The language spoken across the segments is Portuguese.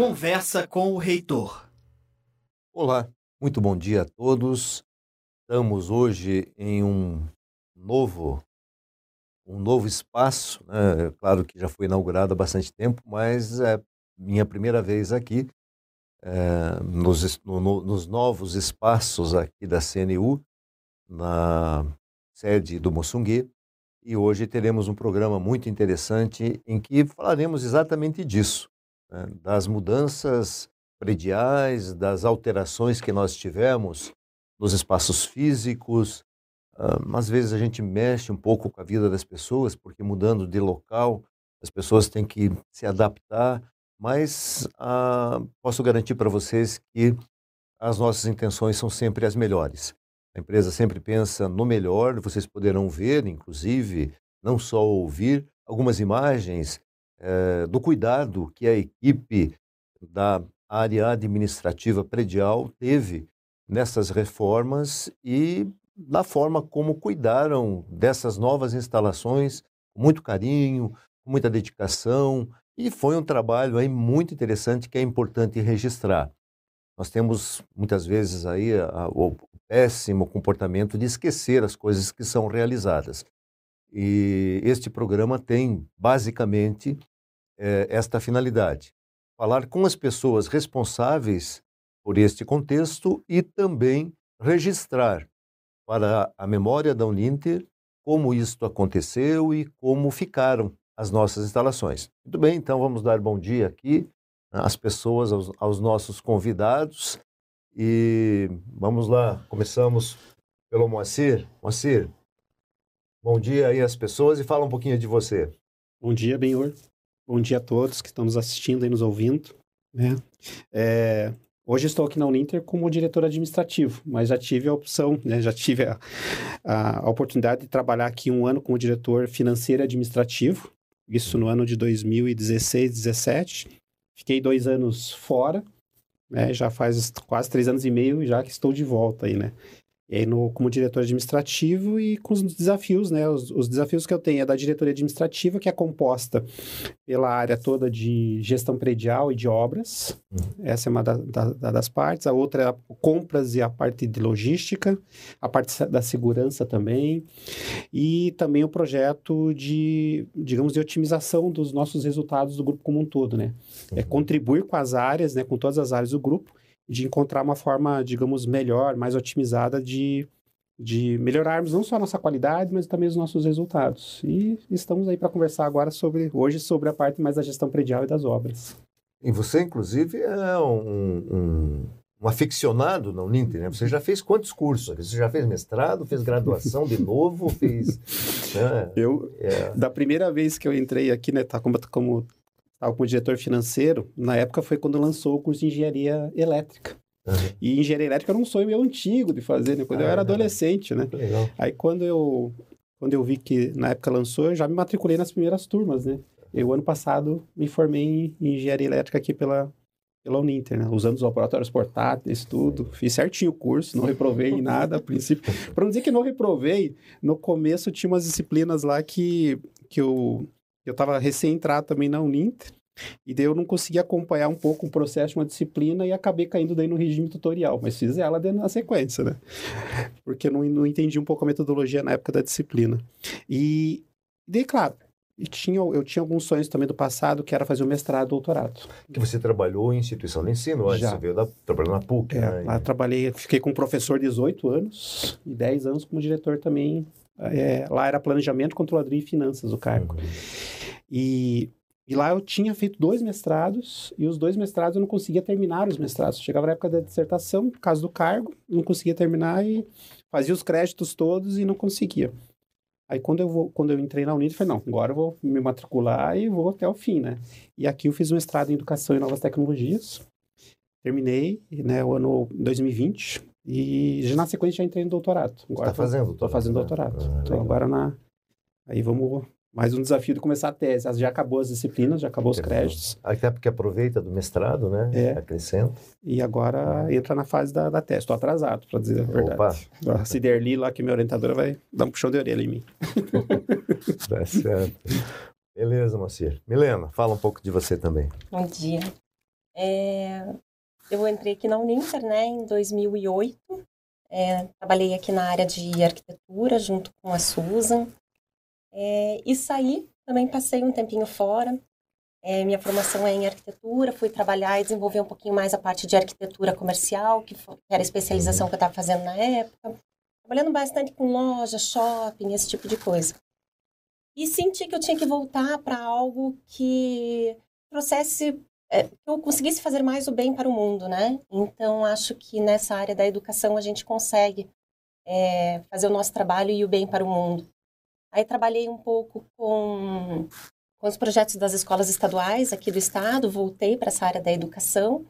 Conversa com o reitor. Olá, muito bom dia a todos. Estamos hoje em um novo um novo espaço, né? claro que já foi inaugurado há bastante tempo, mas é minha primeira vez aqui é, nos, no, nos novos espaços aqui da CNU, na sede do Moçungue, e hoje teremos um programa muito interessante em que falaremos exatamente disso, né? das mudanças prediais, das alterações que nós tivemos nos espaços físicos. Uh, às vezes a gente mexe um pouco com a vida das pessoas, porque mudando de local, as pessoas têm que se adaptar, mas uh, posso garantir para vocês que as nossas intenções são sempre as melhores. A empresa sempre pensa no melhor, vocês poderão ver, inclusive, não só ouvir, algumas imagens eh, do cuidado que a equipe da área administrativa predial teve nessas reformas e da forma como cuidaram dessas novas instalações, com muito carinho, com muita dedicação, e foi um trabalho aí muito interessante que é importante registrar. Nós temos muitas vezes aí a, o péssimo comportamento de esquecer as coisas que são realizadas. E este programa tem basicamente é, esta finalidade: falar com as pessoas responsáveis por este contexto e também registrar para a memória da Uninter como isto aconteceu e como ficaram as nossas instalações. Muito bem, então vamos dar bom dia aqui né, às pessoas, aos, aos nossos convidados e vamos lá, começamos pelo Moacir. Moacir, bom dia aí às pessoas e fala um pouquinho de você. Bom dia, Benhor. Bom dia a todos que estão nos assistindo e nos ouvindo. Né? É, Hoje estou aqui na Uninter como diretor administrativo, mas já tive a opção, né, já tive a, a, oportunidade de trabalhar aqui um ano como diretor financeiro administrativo, isso no ano de 2016, 2017. Fiquei dois anos fora, né, já faz quase três anos e meio já que estou de volta aí, né? E aí, no, como diretor administrativo e com os desafios, né? Os, os, desafios que eu tenho é da diretoria administrativa, que é composta pela área toda de gestão predial e de obras. Uhum. Essa é uma da, da, das partes. A outra é a compras e a parte de logística, a parte da segurança também. E também o projeto de, digamos, de otimização dos nossos resultados do grupo como um todo, né? É uhum. É contribuir com as áreas, né? Com todas as áreas do grupo de encontrar uma forma, digamos, melhor, mais otimizada de, de melhorarmos não só a nossa qualidade, mas também os nossos resultados. E estamos aí para conversar agora sobre, hoje, sobre a parte mais da gestão predial e das obras. E você, inclusive, é um, um, um aficionado na Uninter, né? Você já fez quantos cursos? Você já fez mestrado, fez graduação de novo, fez... Né? Eu, é. da primeira vez que eu entrei aqui, né, tá como, como estava como diretor financeiro, na época foi quando lançou o curso de engenharia elétrica. Uhum. E engenharia elétrica era um sonho meu antigo de fazer, né? Quando ah, eu era adolescente, né? Legal. Aí quando eu, quando eu vi que na época lançou, eu já me matriculei nas primeiras turmas, né? Eu, ano passado, me formei em engenharia elétrica aqui pela, pela Uninter, né? Usando os laboratórios portáteis, tudo. Fiz certinho o curso, não reprovei em nada a princípio. Para não dizer que não reprovei, no começo tinha umas disciplinas lá que, que eu eu estava recém-entrado também na Uninter, e daí eu não conseguia acompanhar um pouco o processo uma disciplina e acabei caindo daí no regime tutorial, mas fiz ela na sequência, né? Porque eu não, não entendi um pouco a metodologia na época da disciplina. E daí, claro, tinha, eu tinha alguns sonhos também do passado, que era fazer o mestrado, doutorado. Que você trabalhou em instituição de ensino antes, Já. você veio da, trabalhando na PUC, é, né? Lá trabalhei, fiquei com professor 18 anos e 10 anos como diretor também. É, lá era planejamento, controladoria e finanças o cargo. Uhum. E, e lá eu tinha feito dois mestrados, e os dois mestrados eu não conseguia terminar os mestrados. Chegava na época da dissertação, por causa do cargo, não conseguia terminar e fazia os créditos todos e não conseguia. Aí quando eu, vou, quando eu entrei na Unid, eu falei, não, agora eu vou me matricular e vou até o fim, né? E aqui eu fiz um mestrado em Educação e Novas Tecnologias. Terminei, né, o ano 2020. E já na sequência já entrei no doutorado. Agora Você tá fazendo? Estou fazendo né? doutorado. Ah, então agora na... Aí vamos mais um desafio de começar a tese. Já acabou as disciplinas, já acabou os créditos. Até porque aproveita do mestrado, né? É. Acrescenta. E agora ah. entra na fase da, da tese. Estou atrasado, para dizer a verdade. Opa. A Ciderli lá, que minha orientadora, vai dar um puxão de orelha em mim. tá certo. Beleza, Macir. Milena, fala um pouco de você também. Bom dia. É, eu entrei aqui na Uninter, né, em 2008. É, trabalhei aqui na área de arquitetura junto com a Susan. É, e saí, também passei um tempinho fora. É, minha formação é em arquitetura, fui trabalhar e desenvolver um pouquinho mais a parte de arquitetura comercial, que, foi, que era a especialização que eu estava fazendo na época. Trabalhando bastante com loja, shopping, esse tipo de coisa. E senti que eu tinha que voltar para algo que trouxesse, é, que eu conseguisse fazer mais o bem para o mundo, né? Então, acho que nessa área da educação a gente consegue é, fazer o nosso trabalho e o bem para o mundo. Aí trabalhei um pouco com com os projetos das escolas estaduais aqui do estado, voltei para essa área da educação.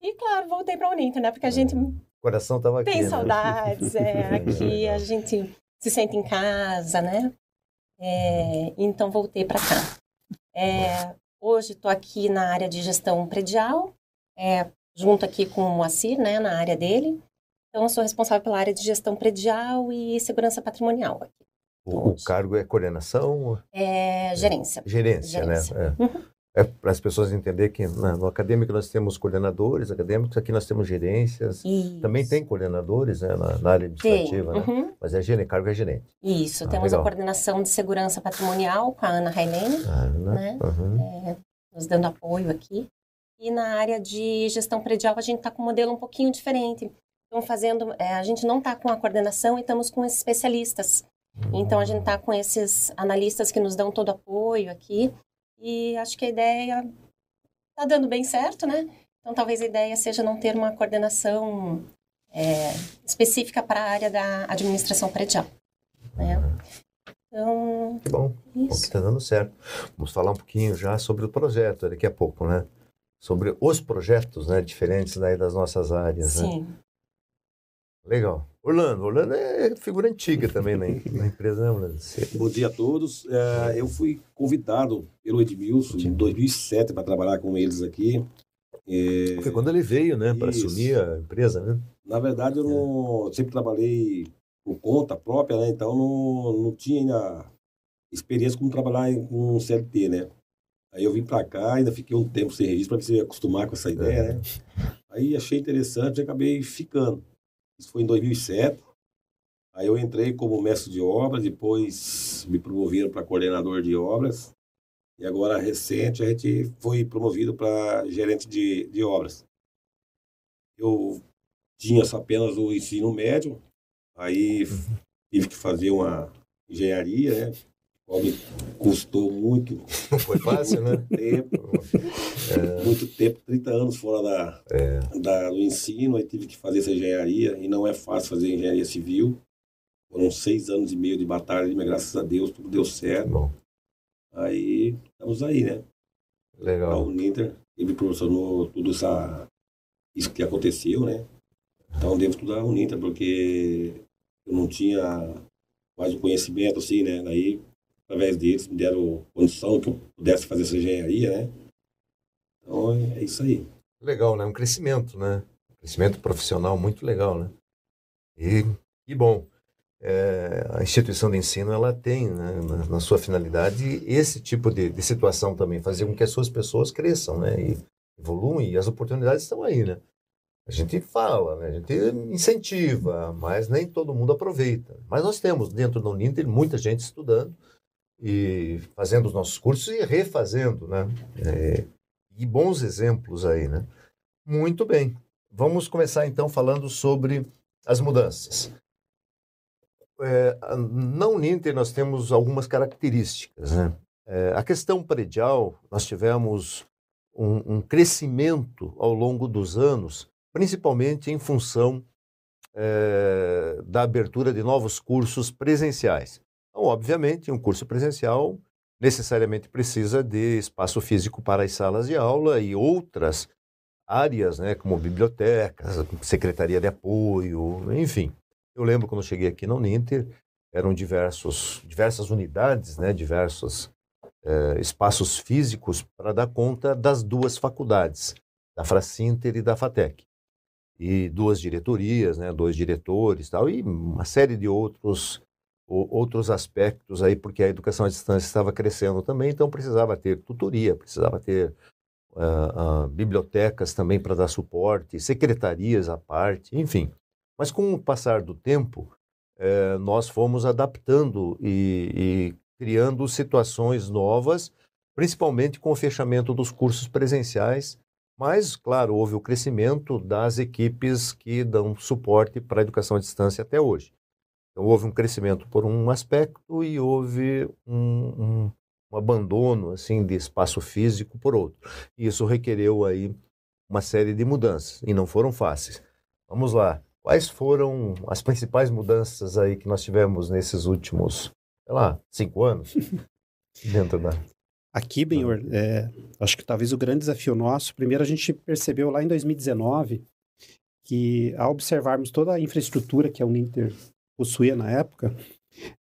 E, claro, voltei para a Uninter, né? Porque a gente o coração estava aqui. Tem né? saudades, é, aqui a gente se sente em casa, né? É, então, voltei para cá. É, hoje estou aqui na área de gestão predial, é, junto aqui com o Moacir, né, na área dele. Então, eu sou responsável pela área de gestão predial e segurança patrimonial aqui. O, o cargo é coordenação? É gerência. Gerência, Gerência. né? É. Uhum. É para as pessoas entenderem que né, no acadêmico nós temos coordenadores acadêmicos, aqui nós temos gerências. Isso. Também tem coordenadores né, na, na área administrativa, né? Uhum. mas é gerente, cargo é gerente. Isso, Ah, temos legal. a coordenação de segurança patrimonial com a Ana Railene, né? Uhum. nos dando apoio aqui. E na área de gestão predial, a gente está com um modelo um pouquinho diferente. Estamos fazendo, é, a gente não está com a coordenação e estamos com especialistas. Então, a gente está com esses analistas que nos dão todo apoio aqui. E acho que a ideia está dando bem certo, né? Então, talvez a ideia seja não ter uma coordenação é, específica para a área da administração predial. Né? Então, Que bom, bom que está dando certo. Vamos falar um pouquinho já sobre o projeto daqui a pouco, né? Sobre os projetos, né? Diferentes daí das nossas áreas, né? Sim. Legal. Orlando, Orlando é figura antiga também na, na empresa, né, Orlando? Bom dia a todos. É, eu fui convidado pelo Edmilson em 2007 para trabalhar com eles aqui. É, Foi quando ele veio, né? Para assumir a empresa, né? na verdade, eu não, eu sempre trabalhei por conta própria, né? Então, não, não tinha ainda experiência como trabalhar com um CLT, né? Aí eu vim para cá, ainda fiquei um tempo sem registro para se acostumar com essa ideia, né? Aí achei interessante e acabei ficando. Isso foi em 2007. Aí eu entrei como mestre de obras, depois me promoveram para coordenador de obras. E agora, recente, a gente foi promovido para gerente de, de obras. Eu tinha só apenas o ensino médio, aí tive que fazer uma engenharia, né? Me custou muito Não foi fácil, né? tempo, muito tempo, 30 anos fora da, da, do ensino, aí tive que fazer essa engenharia, e não é fácil fazer engenharia civil. Foram seis anos e meio de batalha, mas graças a Deus tudo deu certo. Bom, Aí estamos aí, né? A legal. Uninter, ele me proporcionou tudo essa, isso que aconteceu, né? Então devo estudar a Uninter, porque eu não tinha mais o conhecimento, assim, né? Daí, através deles, me deram condição que eu pudesse fazer essa engenharia, né? Então é isso aí. Legal, né? Um crescimento, né? Um crescimento profissional muito legal, né? E que bom. É, a instituição de ensino ela tem né, na, na sua finalidade esse tipo de, de situação também, fazer com que as suas pessoas cresçam, né? E evoluem e as oportunidades estão aí, né? A gente fala, né? A gente incentiva, mas nem todo mundo aproveita. Mas nós temos dentro da Uninter muita gente estudando e fazendo os nossos cursos e refazendo, né? É, e bons exemplos aí, né? Muito bem. Vamos começar então falando sobre as mudanças. É, na Uninter nós temos algumas características, né? É, a questão predial, nós tivemos um, um crescimento ao longo dos anos, principalmente em função é, da abertura de novos cursos presenciais. Então, obviamente, um curso presencial necessariamente precisa de espaço físico para as salas de aula e outras áreas, né, como bibliotecas, secretaria de apoio, enfim. Eu lembro quando eu cheguei aqui na Uninter, eram diversos, diversas unidades, né, diversos eh, espaços físicos para dar conta das duas faculdades, da Fracinter e da Fatec. E duas diretorias, né, dois diretores tal, e uma série de outros outros aspectos aí, porque a educação à distância estava crescendo também, então precisava ter tutoria, precisava ter uh, uh, bibliotecas também para dar suporte, secretarias à parte, enfim. Mas com o passar do tempo, uh, nós fomos adaptando e, e criando situações novas, principalmente com o fechamento dos cursos presenciais. Mas, claro, houve o crescimento das equipes que dão suporte para a educação à distância até hoje. Então, houve um crescimento por um aspecto e houve um, um, um abandono assim de espaço físico por outro. E isso requereu aí uma série de mudanças e não foram fáceis. Vamos lá. Quais foram as principais mudanças aí que nós tivemos nesses últimos, sei lá, cinco anos dentro da Aqui, Benhor, é, acho que talvez o grande desafio nosso, primeiro a gente percebeu lá em 2019 que ao observarmos toda a infraestrutura que a Uninter possuía na época,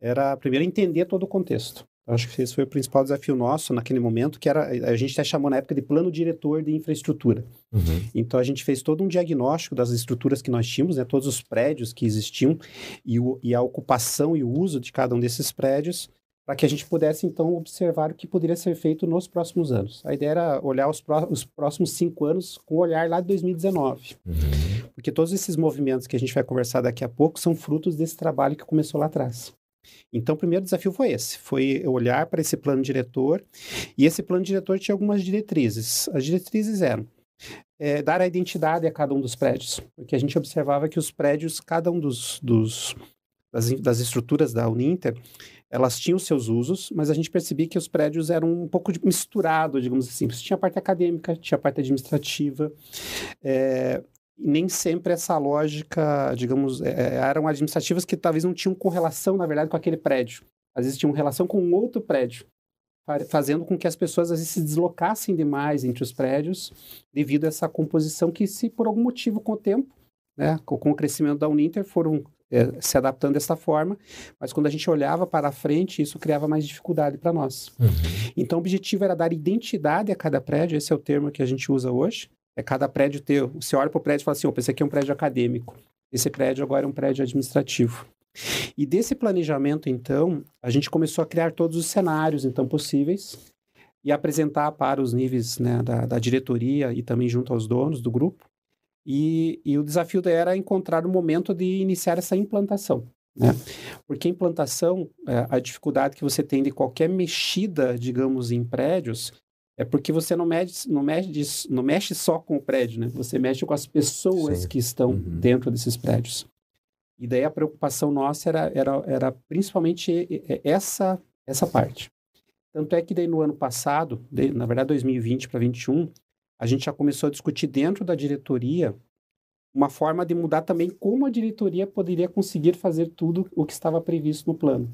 era primeiro entender todo o contexto. Acho que esse foi o principal desafio nosso naquele momento, que era a gente até chamou na época de plano diretor de infraestrutura. Uhum. Então a gente fez todo um diagnóstico das estruturas que nós tínhamos, né, todos os prédios que existiam e, o, e a ocupação e o uso de cada um desses prédios, para que a gente pudesse então observar o que poderia ser feito nos próximos anos. A ideia era olhar os, pró os próximos cinco anos com o olhar lá de 2019, uhum. porque todos esses movimentos que a gente vai conversar daqui a pouco são frutos desse trabalho que começou lá atrás. Então, o primeiro desafio foi esse, foi olhar para esse plano diretor, e esse plano diretor tinha algumas diretrizes. As diretrizes eram é, dar a identidade a cada um dos prédios, porque a gente observava que os prédios, cada um dos, dos das, das estruturas da Uninter, elas tinham seus usos, mas a gente percebia que os prédios eram um pouco misturados, digamos assim. Tinha a parte acadêmica, tinha a parte administrativa, é, nem sempre essa lógica, digamos, é, eram administrativas que talvez não tinham correlação, na verdade, com aquele prédio. Às vezes tinham relação com outro prédio, fazendo com que as pessoas às vezes se deslocassem demais entre os prédios devido a essa composição que, se por algum motivo com o tempo, né, com o crescimento da Uninter, foram é, se adaptando dessa forma, mas quando a gente olhava para frente, isso criava mais dificuldade para nós. Uhum. Então, o objetivo era dar identidade a cada prédio, esse é o termo que a gente usa hoje, é cada prédio ter. Você olha para o prédio e fala assim: opa, esse aqui é um prédio acadêmico. Esse prédio agora é um prédio administrativo. E desse planejamento, então, a gente começou a criar todos os cenários, então, possíveis e apresentar para os níveis né, da, da, diretoria e também junto aos donos do grupo. E, e o desafio era encontrar o momento de iniciar essa implantação. Né? Porque a implantação, é, a dificuldade que você tem de qualquer mexida, digamos, em prédios, é porque você não, mede, não, mexe, não mexe só com o prédio, né? Você mexe com as pessoas Sim. que estão uhum. dentro desses prédios. E daí a preocupação nossa era, era, era principalmente essa, essa parte. Tanto é que daí no ano passado, na verdade 2020 para 2021, a gente já começou a discutir dentro da diretoria uma forma de mudar também como a diretoria poderia conseguir fazer tudo o que estava previsto no plano.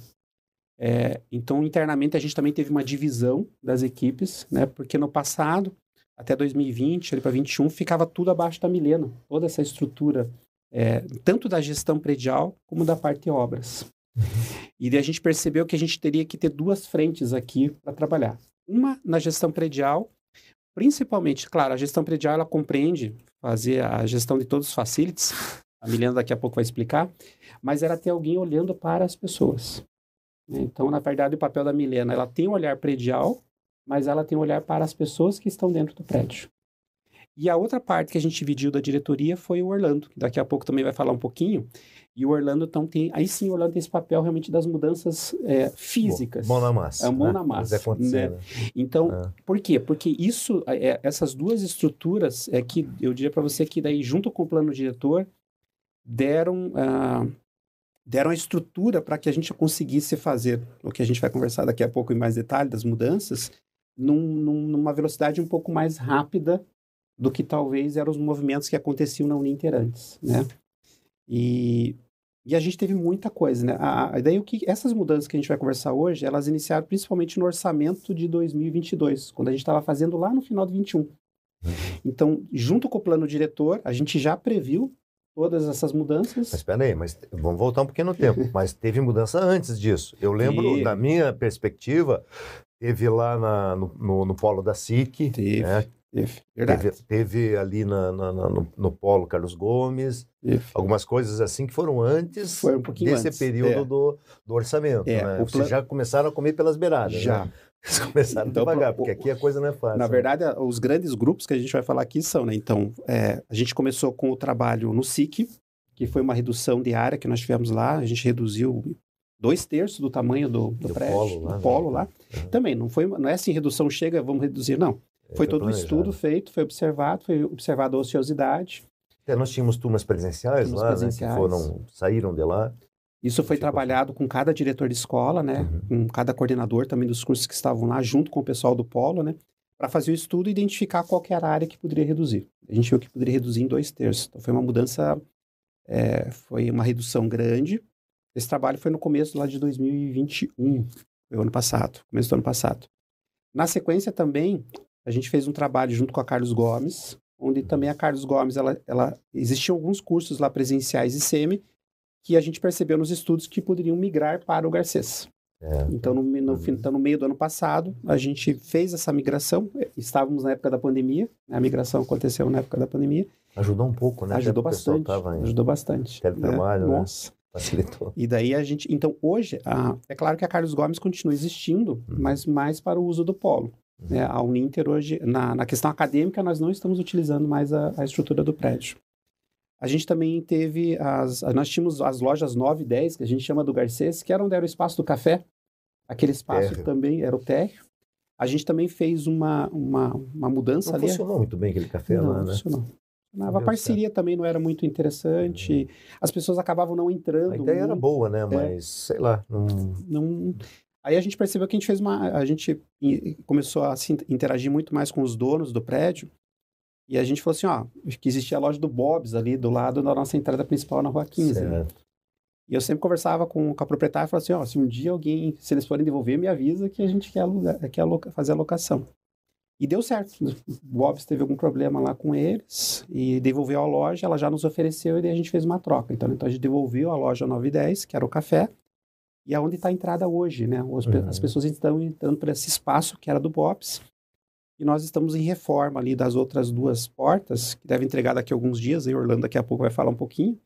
É, então, internamente, a gente também teve uma divisão das equipes, né? Porque no passado, até 2020, ali para 2021, ficava tudo abaixo da Milena, toda essa estrutura, é, tanto da gestão predial como da parte de obras. E a gente percebeu que a gente teria que ter duas frentes aqui para trabalhar. Uma na gestão predial, principalmente, claro, a gestão predial ela compreende fazer a gestão de todos os facilities, a Milena daqui a pouco vai explicar, mas era ter alguém olhando para as pessoas. Né? Então, na verdade, o papel da Milena, ela tem um olhar predial, mas ela tem um olhar para as pessoas que estão dentro do prédio. E a outra parte que a gente dividiu da diretoria foi o Orlando, que daqui a pouco também vai falar um pouquinho. E o Orlando, então, tem. Aí sim, o Orlando tem esse papel realmente das mudanças é, físicas. Mão na massa. É mão né? na massa. Né? né? Então, é. por quê? Porque isso, é, essas duas estruturas, é que eu diria para você que daí, junto com o plano diretor, deram ah, deram a estrutura para que a gente conseguisse fazer o que a gente vai conversar daqui a pouco em mais detalhe das mudanças, num, numa velocidade um pouco mais rápida do que talvez eram os movimentos que aconteciam na Uninter antes, né? E, e a gente teve muita coisa, né? A, a, daí o que essas mudanças que a gente vai conversar hoje, elas iniciaram principalmente no orçamento de 2022, quando a gente estava fazendo lá no final de 21. Uhum. Então, junto com o plano diretor, a gente já previu todas essas mudanças. Mas espera aí, mas vamos voltar um pouquinho no tempo. mas teve mudança antes disso. Eu lembro, e... da minha perspectiva, teve lá na, no, no, no, polo da SIC. Né? Teve, teve, teve, ali na, na, na no, no, Polo Carlos Gomes, algumas coisas assim que foram antes Foi um desse antes. período é. do, do orçamento. É, né? Vocês plan... já começaram a comer pelas beiradas. Já. Né? Eles começaram Então, devagar, porque aqui a coisa não é fácil. Na né? verdade, os grandes grupos que a gente vai falar aqui são, né? Então, é, a gente começou com o trabalho no SIC, que foi uma redução de área que nós tivemos lá. A gente reduziu dois terços do tamanho do, do, Do prédio, polo lá, do né? polo lá. Uhum. Também, não foi, não é assim, redução chega, vamos reduzir, não. É, Foi todo um planejado. estudo feito, foi observado, foi observada a ociosidade. Até nós tínhamos turmas presenciais Turmas lá, presenciais. né? Que foram, saíram de lá. Isso foi trabalhado com cada diretor de escola, né? Uhum. Com cada coordenador também dos cursos que estavam lá, junto com o pessoal do polo, né? Para fazer o estudo e identificar qual era a área que poderia reduzir. A gente viu que poderia reduzir em dois terços. Então, foi uma mudança, é, foi uma redução grande. Esse trabalho foi no começo lá de 2021, foi o ano passado, começo do ano passado. Na sequência também, a gente fez um trabalho junto com a Carlos Gomes, onde também a Carlos Gomes, ela, ela existiam alguns cursos lá presenciais e semi, que a gente percebeu nos estudos que poderiam migrar para o Garcês. É. Então, no, no, Uhum. então, no meio do ano passado, a gente fez essa migração. Estávamos na época da pandemia, né? a migração aconteceu na época da pandemia. Ajudou um pouco, né? ajudou bastante. Tava em... Ajudou bastante. teletrabalho, né? né? Nossa. Facilitou. E daí a gente. Então, hoje, a- é claro que a Carlos Gomes continua existindo, Uhum. mas mais para o uso do polo. Uhum. né? A Uninter hoje, na, na questão acadêmica, nós não estamos utilizando mais a, a estrutura do prédio. A gente também teve as. Nós tínhamos as lojas 9 e 10, que a gente chama do Garcês, que era onde era o espaço do café. Aquele espaço também era o térreo. A gente também fez uma, uma, uma mudança Não ali. funcionou muito bem aquele café não, lá, né? funcionou. Funcionava. A parceria também não era muito interessante. As pessoas acabavam não entrando. A ideia era muito boa, né? Mas, sei lá, não... não aí a gente percebeu que a gente fez uma a gente começou a se interagir muito mais com os donos do prédio. E a gente falou assim ó que existia a loja do Bob's ali do lado da nossa entrada principal na rua 15 né? E eu sempre conversava com, com a proprietária e falava assim ó se um dia alguém se eles forem devolver me avisa que a gente quer alugar, quer aloca- fazer a locação. E deu certo. O Bob's teve algum problema lá com eles e devolveu a loja ela já nos ofereceu e daí a gente fez uma troca então, então a gente devolveu a loja 910 que era o café e aonde está a entrada hoje, né? As, Uhum. as pessoas estão entrando por esse espaço que era do Bops. E nós estamos em reforma ali das outras duas portas, que deve entregar daqui a alguns dias, e Orlando daqui a pouco vai falar um pouquinho.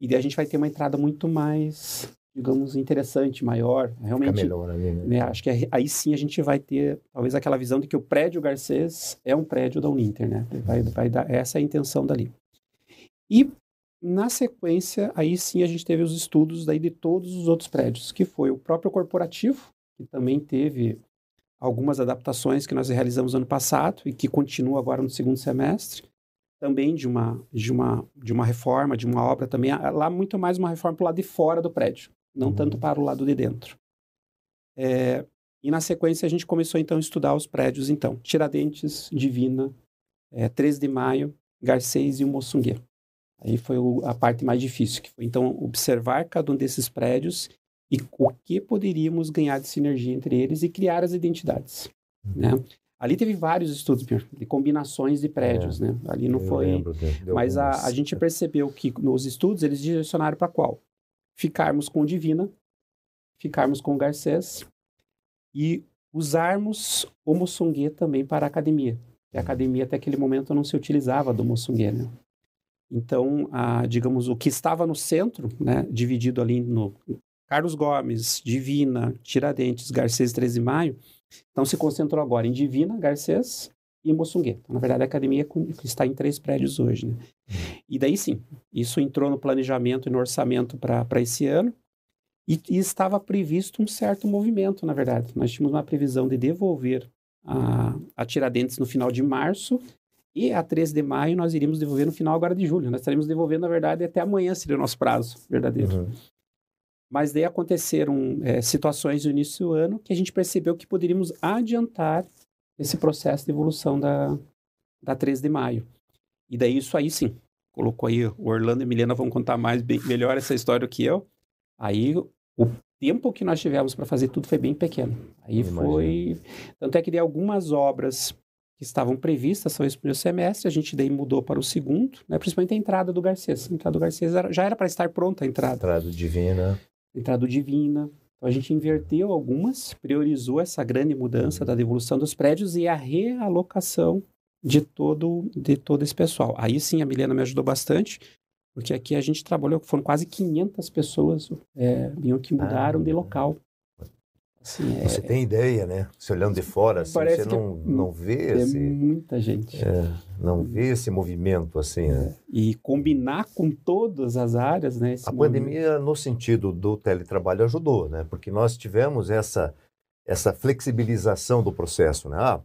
E daí a gente vai ter uma entrada muito mais, digamos, interessante, maior. Fica Realmente, melhor ali, né? né, acho que aí- aí sim a gente vai ter talvez aquela visão de que o prédio Garcês é um prédio da Uninter, né? Vai, vai dar, essa é a intenção dali. E na sequência, aí sim a gente teve os estudos daí de todos os outros prédios, que foi o próprio corporativo, que também teve algumas adaptações que nós realizamos ano passado e que continua agora no segundo semestre, também de uma de uma de uma reforma, de uma obra também, Ah, lá muito mais uma reforma para o lado de fora do prédio, não Uhum. tanto para o lado de dentro. É, e na sequência a gente começou então a estudar os prédios então, Tiradentes, Divina, é, 13 de Maio, Garcês e o Moçunguê. Aí foi o- a parte mais difícil, que foi então observar cada um desses prédios e o que poderíamos ganhar de sinergia entre eles e criar as identidades, né? Ali teve vários estudos de combinações de prédios, né? Ali não foi, lembro de mas a, a gente percebeu que nos estudos eles direcionaram para qual? Ficarmos com Divina, ficarmos com Garcês e usarmos o Moçonguê também para a academia. E a academia até aquele momento não se utilizava do Moçonguê, né? Então, a, digamos, o que estava no centro, né, dividido ali no Carlos Gomes, Divina, Tiradentes, Garcês 13 de Maio, então se concentrou agora em Divina, Garcês e Moçunguê. Então, na verdade, a academia está em três prédios hoje, né? E daí sim, isso entrou no planejamento e no orçamento para esse ano e, e estava previsto um certo movimento, na verdade. Nós tínhamos uma previsão de devolver a, a Tiradentes no final de março e a 13 de maio nós iríamos devolver no final agora de julho. Nós estaremos devolvendo, na verdade, até amanhã seria o nosso prazo verdadeiro. Uhum. Mas daí aconteceram é, situações no início do ano que a gente percebeu que poderíamos adiantar esse processo de evolução da, da 13 de maio. E daí isso aí sim, colocou aí, o Orlando e a Milena vão contar mais, bem, melhor essa história do que eu. Aí o tempo que nós tivemos para fazer tudo foi bem pequeno. Aí foi... Tanto é que de algumas obras que estavam previstas são esse primeiro semestre, a gente daí mudou para o segundo, né, principalmente a entrada do Garcês. A entrada do Garcês era- já era para estar pronta a entrada Entrada divina. entrada Divina. Então a gente inverteu algumas, priorizou essa grande mudança da devolução dos prédios e a realocação de todo, de todo esse pessoal. Aí sim a Milena me ajudou bastante, porque aqui a gente trabalhou, foram quase 500 pessoas é, que mudaram de Ah. local. Sim, Você tem ideia, né? Se olhando de fora, assim, você não, não vê é esse, muita gente. é, não vê esse movimento assim. né? E combinar com todas as áreas, né? esse A movimento. pandemia, no sentido do teletrabalho, ajudou, né? Porque nós tivemos essa essa flexibilização do processo, né? Ah,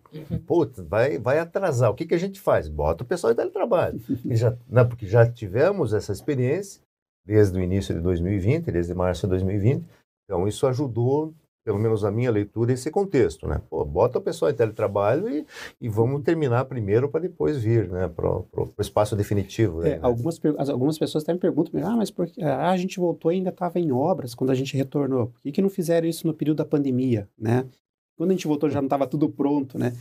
putz, vai, vai atrasar. O que, que a gente faz? Bota o pessoal em teletrabalho. E já, né, porque já tivemos essa experiência desde o início de 2020, desde março de 2020. Então, isso ajudou, pelo menos a minha leitura, esse contexto, né? Pô, bota o pessoal em teletrabalho e, e vamos terminar primeiro para depois vir, né? Para o espaço definitivo. É, né? algumas, per- as- algumas pessoas até me perguntam, ah, mas por que ah, a gente voltou e ainda estava em obras quando a gente retornou? Por que, que não fizeram isso no período da pandemia, né? Quando a gente voltou já não estava tudo pronto, né?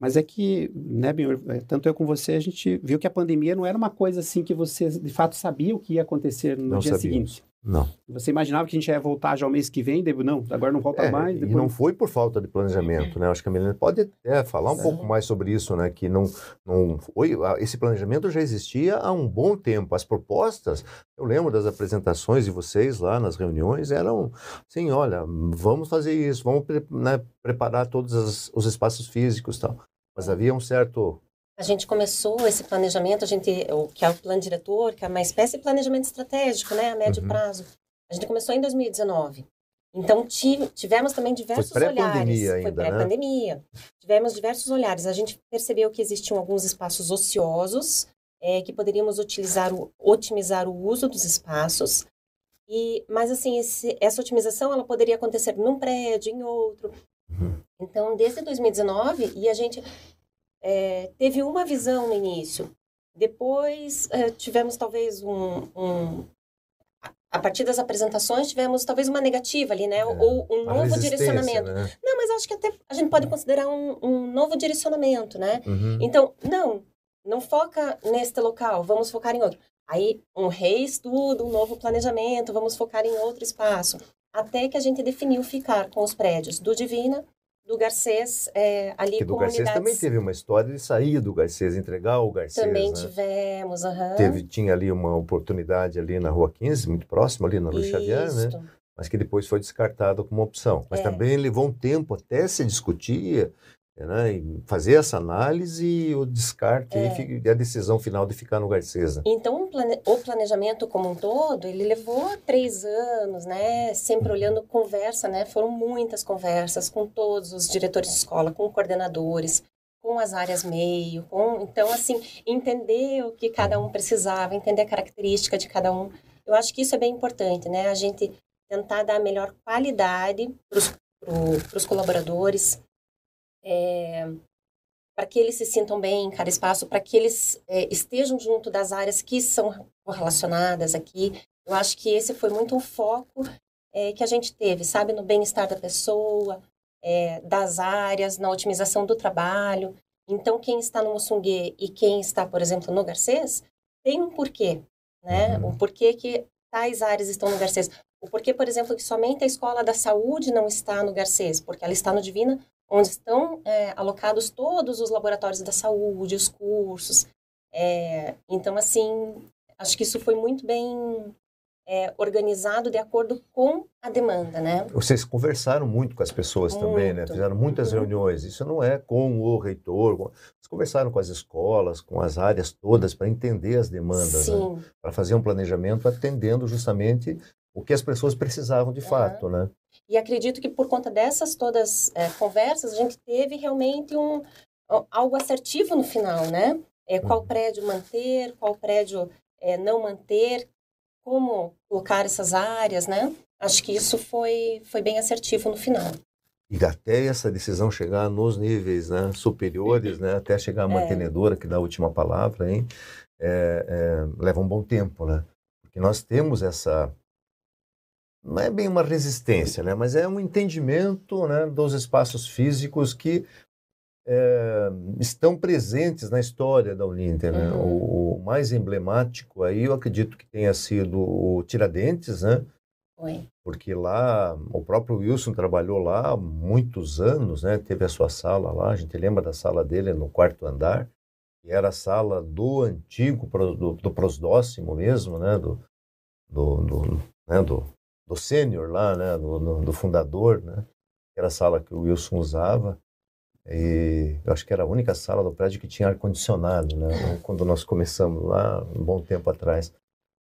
Mas é que, né, Benhor, é, tanto eu como você, a gente viu que a pandemia não era uma coisa assim que você de fato sabia o que ia acontecer no Não dia sabíamos. seguinte. Não. Você imaginava que a gente ia voltar já o mês que vem, não, agora não volta É, mais. E Depois... não foi por falta de planejamento, né? Acho que a Melina pode até falar um Sim. pouco mais sobre isso, né? Que não, não foi. Esse planejamento já existia há um bom tempo. As propostas, eu lembro das apresentações de vocês lá nas reuniões, eram assim: olha, vamos fazer isso, vamos né, preparar todos as- os espaços físicos e tal. Mas havia um certo. A gente começou esse planejamento, a gente, o que é o plano diretor, que é uma espécie de planejamento estratégico, né, a médio Uhum. prazo. A gente começou em 2019. Então, ti- tivemos também diversos pré-pandemia olhares. ainda, Foi né? pré-pandemia. Tivemos diversos olhares. A gente percebeu que existiam alguns espaços ociosos, eh, que poderíamos utilizar o, otimizar o uso dos espaços. E, mas, assim, esse- essa otimização ela poderia acontecer num prédio, em outro. Uhum. Então, desde 2019, e a gente é, teve uma visão no início. Depois é, tivemos talvez um, um- a- partir das apresentações tivemos talvez uma negativa ali, né? É, Ou um novo direcionamento. Né? Não, mas acho que até a gente pode considerar um, um novo direcionamento, né? Uhum. Então, não, não foca neste local, vamos focar em outro. Aí, um reestudo, um novo planejamento, vamos focar em outro espaço. Até que a gente definiu ficar com os prédios do Divina, do Garcês, é, ali Que do Garcês também teve uma história de sair do Garcês, entregar o Garcês. Também né? tivemos, aham. Teve, tinha ali uma oportunidade ali na Rua 15, muito próximo ali na Luiz Xavier, né? Mas que depois foi descartado como opção. Mas É. também levou um tempo até se discutir, né? Fazer essa análise e o descarte É. e a decisão final de ficar no Garcês. Então, o plane- o planejamento como um todo, ele levou três anos, né? Sempre olhando conversa, né? Foram muitas conversas com todos os diretores de escola, com coordenadores, com as áreas meio, com... Então, assim, entender o que cada um precisava, entender a característica de cada um. Eu acho que isso é bem importante, né? A gente tentar dar a melhor qualidade para os colaboradores, é, para que eles se sintam bem em cada espaço, para que eles é, estejam junto das áreas que são correlacionadas aqui. Eu acho que esse foi muito um foco é, que a gente teve, sabe, no bem-estar da pessoa, é, das áreas, na otimização do trabalho. Então, quem está no Moçungue e quem está, por exemplo, no Garcês, tem um porquê, né? Uhum. O porquê que tais áreas estão no Garcês. O porquê, por exemplo, que somente a escola da saúde não está no Garcês, porque ela está no Divina, onde estão é, alocados todos os laboratórios da saúde, os cursos. É, então, assim, acho que isso foi muito bem é, organizado de acordo com a demanda, né? Vocês conversaram muito com as pessoas também, né? Muito. Fizeram muitas Uhum. reuniões. Isso não é com o reitor. com- Vocês conversaram com as escolas, com as áreas todas para entender as demandas, né? Para fazer um planejamento atendendo justamente o que as pessoas precisavam de Aham. fato, né? E acredito que por conta dessas todas é, conversas, a gente teve realmente um, algo assertivo no final, né? É, qual Uhum. prédio manter, qual prédio é, não manter, como colocar essas áreas, né? Acho que isso foi, foi bem assertivo no final. E até essa decisão chegar nos níveis né, superiores, né, até chegar a É. mantenedora, que dá a última palavra, hein, é, é, leva um bom tempo, né? Porque nós temos essa. Não é bem uma resistência, né, mas é um entendimento né, dos espaços físicos que é, estão presentes na história da Uninter. Né? Uhum. O, o mais emblemático aí, eu acredito que tenha sido o Tiradentes, né? Foi. porque lá o próprio Wilson trabalhou lá há muitos anos, né? Teve a sua sala lá, a gente lembra da sala dele no quarto andar, que era a sala do antigo, do, do prosdóximo mesmo, né? Do, do, do, né? do, do sênior lá, né? Do, do, do fundador, né? que era a sala que o Wilson usava. E eu acho que era a única sala do prédio que tinha ar-condicionado, né? Quando nós começamos lá, um bom tempo atrás.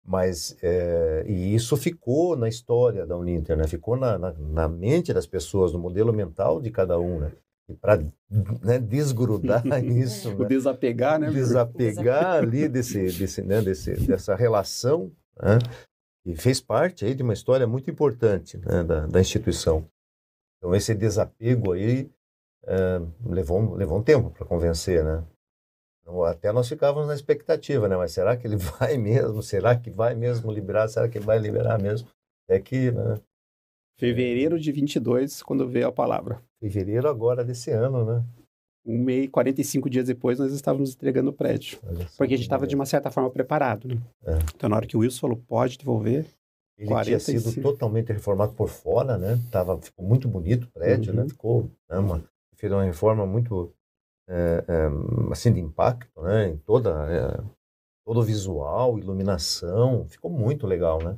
Mas, é, e isso ficou na história da Uninter, né? Ficou na, na, na mente das pessoas, no modelo mental de cada um, né? E para né, desgrudar isso, o né? desapegar, né? Desapegar ali desse, desse, né, desse, dessa relação, né? E fez parte aí de uma história muito importante né, da, da instituição. Então, esse desapego aí é, levou, levou um tempo para convencer, né? Então, até nós ficávamos na expectativa, né? Mas será que ele vai mesmo? Será que vai mesmo liberar? Será que vai liberar mesmo? É que, né? Fevereiro de 22, quando veio a palavra. Fevereiro agora desse ano, né? Um mês, 45 dias depois, nós estávamos entregando o prédio. Porque a gente estava, de uma certa forma, preparado, né? É. Então, na hora que o Wilson falou, pode devolver, ele 45. tinha sido totalmente reformado por fora, né? Tava, ficou muito bonito o prédio, né? uhum. né? Ficou né, uma, fez uma reforma muito é, é, assim de impacto, né? Em toda é, todo o visual, iluminação, ficou muito legal, né?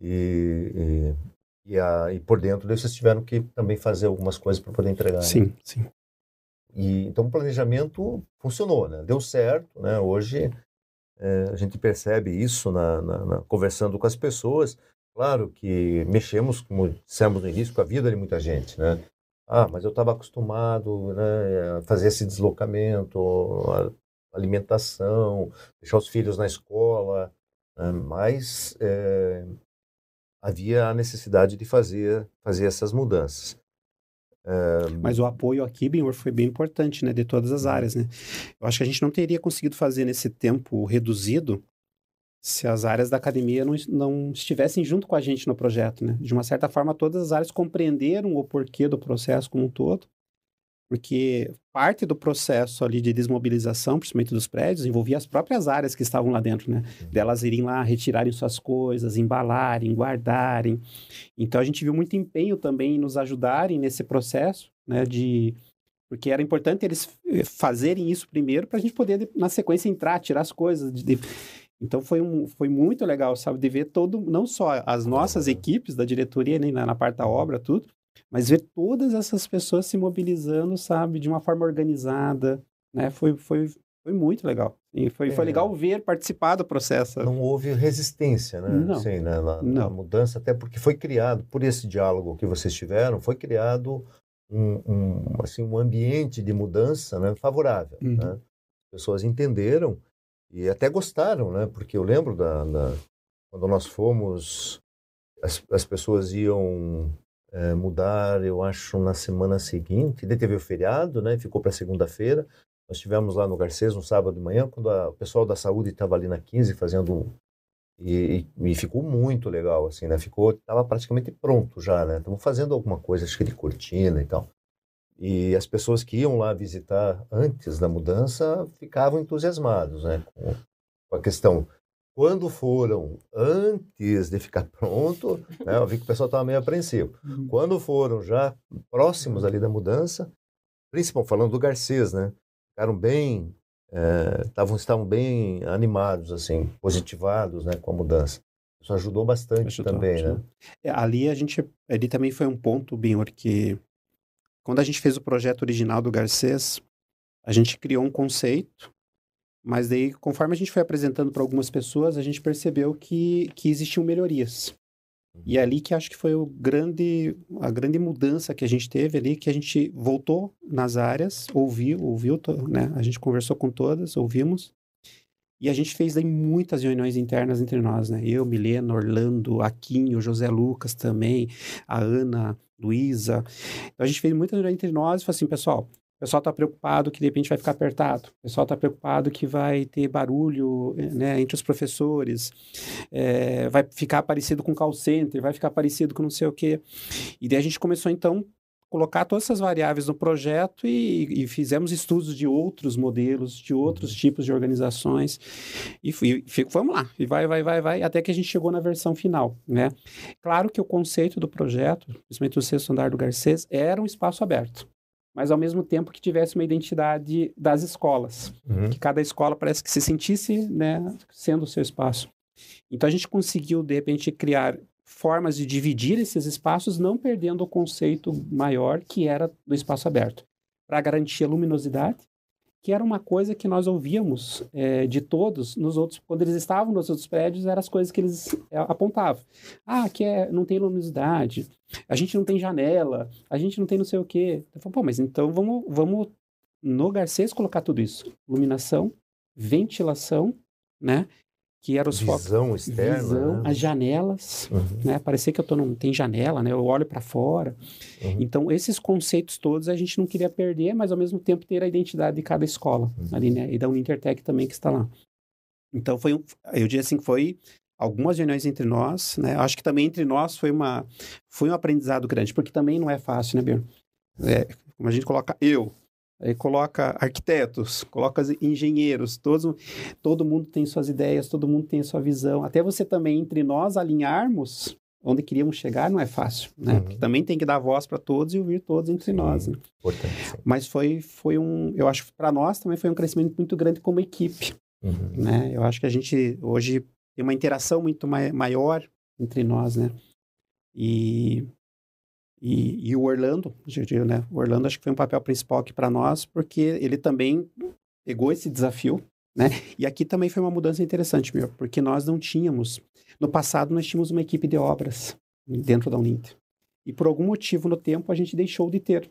E, e, e, a, e por dentro vocês tiveram que também fazer algumas coisas para poder entregar. Sim, né? sim. E, então o planejamento funcionou, né? Deu certo, né? Hoje é, a gente percebe isso na, na, na, conversando com as pessoas. Claro que mexemos, como dissemos no início, com a vida de muita gente, né? Ah, mas eu estava acostumado né, a fazer esse deslocamento, alimentação, deixar os filhos na escola, né? mas é, havia a necessidade de fazer, fazer essas mudanças. Mas o apoio aqui, Benhor, foi bem importante, né, de todas as uhum. áreas, né? Eu acho que a gente não teria conseguido fazer nesse tempo reduzido se as áreas da academia não, não estivessem junto com a gente no projeto, né? De uma certa forma, todas as áreas compreenderam o porquê do processo como um todo porque parte do processo ali de desmobilização, principalmente dos prédios, envolvia as próprias áreas que estavam lá dentro, né? Uhum. Delas irem lá retirarem suas coisas, embalarem, guardarem. Então a gente viu muito empenho também em nos ajudarem nesse processo, né? De porque era importante eles eh, fazerem isso primeiro para a gente poder na sequência entrar, tirar as coisas. De. Então foi, um, foi muito legal, sabe, de ver todo, não só as nossas equipes da diretoria, nem na, na parte da obra, tudo, mas ver todas essas pessoas se mobilizando, sabe, de uma forma organizada, né? Foi, foi, foi muito legal. E foi, é. foi legal ver, participar do processo. Não houve resistência, né? Não. Assim, né? Na, Não. na mudança, até porque foi criado, por esse diálogo que vocês tiveram, foi criado um, um assim, um ambiente de mudança né? favorável. Uhum. Né? As pessoas entenderam e até gostaram, né? Porque eu lembro da, da quando nós fomos, as, as pessoas iam é, mudar, eu acho, na semana seguinte. Daí teve o feriado, né? Ficou para segunda-feira. Nós estivemos lá no Garcês no sábado de manhã, quando a, o pessoal da saúde estava ali na 15 fazendo e, e, e, ficou muito legal, assim, né? Ficou, estava praticamente pronto já, né? Estamos fazendo alguma coisa, acho que de cortina e tal. E as pessoas que iam lá visitar antes da mudança ficavam entusiasmados, né? Com, com a questão quando foram antes de ficar pronto, né, eu vi que o pessoal estava meio apreensivo. Uhum. Quando foram já próximos ali da mudança, principalmente falando do Garcês, né, ficaram bem, é, tavam, estavam bem animados, assim, positivados, né, com a mudança. Isso ajudou bastante ajudou, também, né? ajudou. né? É, ali a gente, ali também foi um ponto, Benhor, que quando a gente fez o projeto original do Garcês, a gente criou um conceito mas daí, conforme a gente foi apresentando para algumas pessoas, a gente percebeu que, que existiam melhorias. E é ali que acho que foi o grande, a grande mudança que a gente teve ali, que a gente voltou nas áreas, ouviu, ouviu, né? A gente conversou com todas, ouvimos. E a gente fez aí muitas reuniões internas entre nós, né? Eu, Milena, Orlando, Aquinho, José Lucas também, a Ana, Luísa. Então a gente fez muitas reuniões entre nós e falou assim, pessoal, o pessoal está preocupado que de repente vai ficar apertado. O pessoal está preocupado que vai ter barulho né, entre os professores. É, vai ficar parecido com call center, vai ficar parecido com não sei o quê. E daí a gente começou então colocar todas essas variáveis no projeto e, e fizemos estudos de outros modelos, de outros tipos de organizações e, e, vamos lá, e vai, vai, vai, vai, até que a gente chegou na versão final, né? Claro que o conceito do projeto, principalmente o sexto andar do Garcês, era um espaço aberto mas ao mesmo tempo que tivesse uma identidade das escolas, uhum. que cada escola parece que se sentisse, né, sendo o seu espaço. Então a gente conseguiu de repente criar formas de dividir esses espaços, não perdendo o conceito maior que era do espaço aberto, para garantir a luminosidade, que era uma coisa que nós ouvíamos é, de todos nos outros, quando eles estavam nos outros prédios, eram as coisas que eles é, apontavam. Ah, aqui é, não tem luminosidade, a gente não tem janela, a gente não tem não sei o quê. Eu pô, mas então vamos, vamos no Garcês colocar tudo isso. Iluminação, ventilação, né? Que eram os visão focos. externa, visão, né? as janelas, Uhum, né? Parecia que eu tô não tem janela, né? Eu olho para fora. uhum. Então esses conceitos todos a gente não queria perder, mas ao mesmo tempo ter a identidade de cada escola Uhum. ali, né? E da Unintertec também que está lá. Então foi um, eu diria assim que foi algumas reuniões entre nós, né? Acho que também entre nós foi uma foi um aprendizado grande, porque também não é fácil, né, Biro? É, como a gente coloca eu, aí coloca arquitetos, coloca os engenheiros, todos, todo mundo tem suas ideias, todo mundo tem sua visão. Até você também, entre nós, alinharmos onde queríamos chegar, não é fácil, né? Uhum. Porque também tem que dar voz para todos e ouvir todos entre Sim. nós. né? Mas foi, foi um, eu acho que para nós também foi um crescimento muito grande como equipe, Uhum. né? Eu acho que a gente hoje tem uma interação muito mai- maior entre nós, né? E, e, e o Orlando, né? O Orlando acho que foi um papel principal aqui para nós, porque ele também pegou esse desafio, né? E aqui também foi uma mudança interessante, meu, porque nós não tínhamos, no passado nós tínhamos uma equipe de obras dentro da Uninter. E por algum motivo no tempo a gente deixou de ter.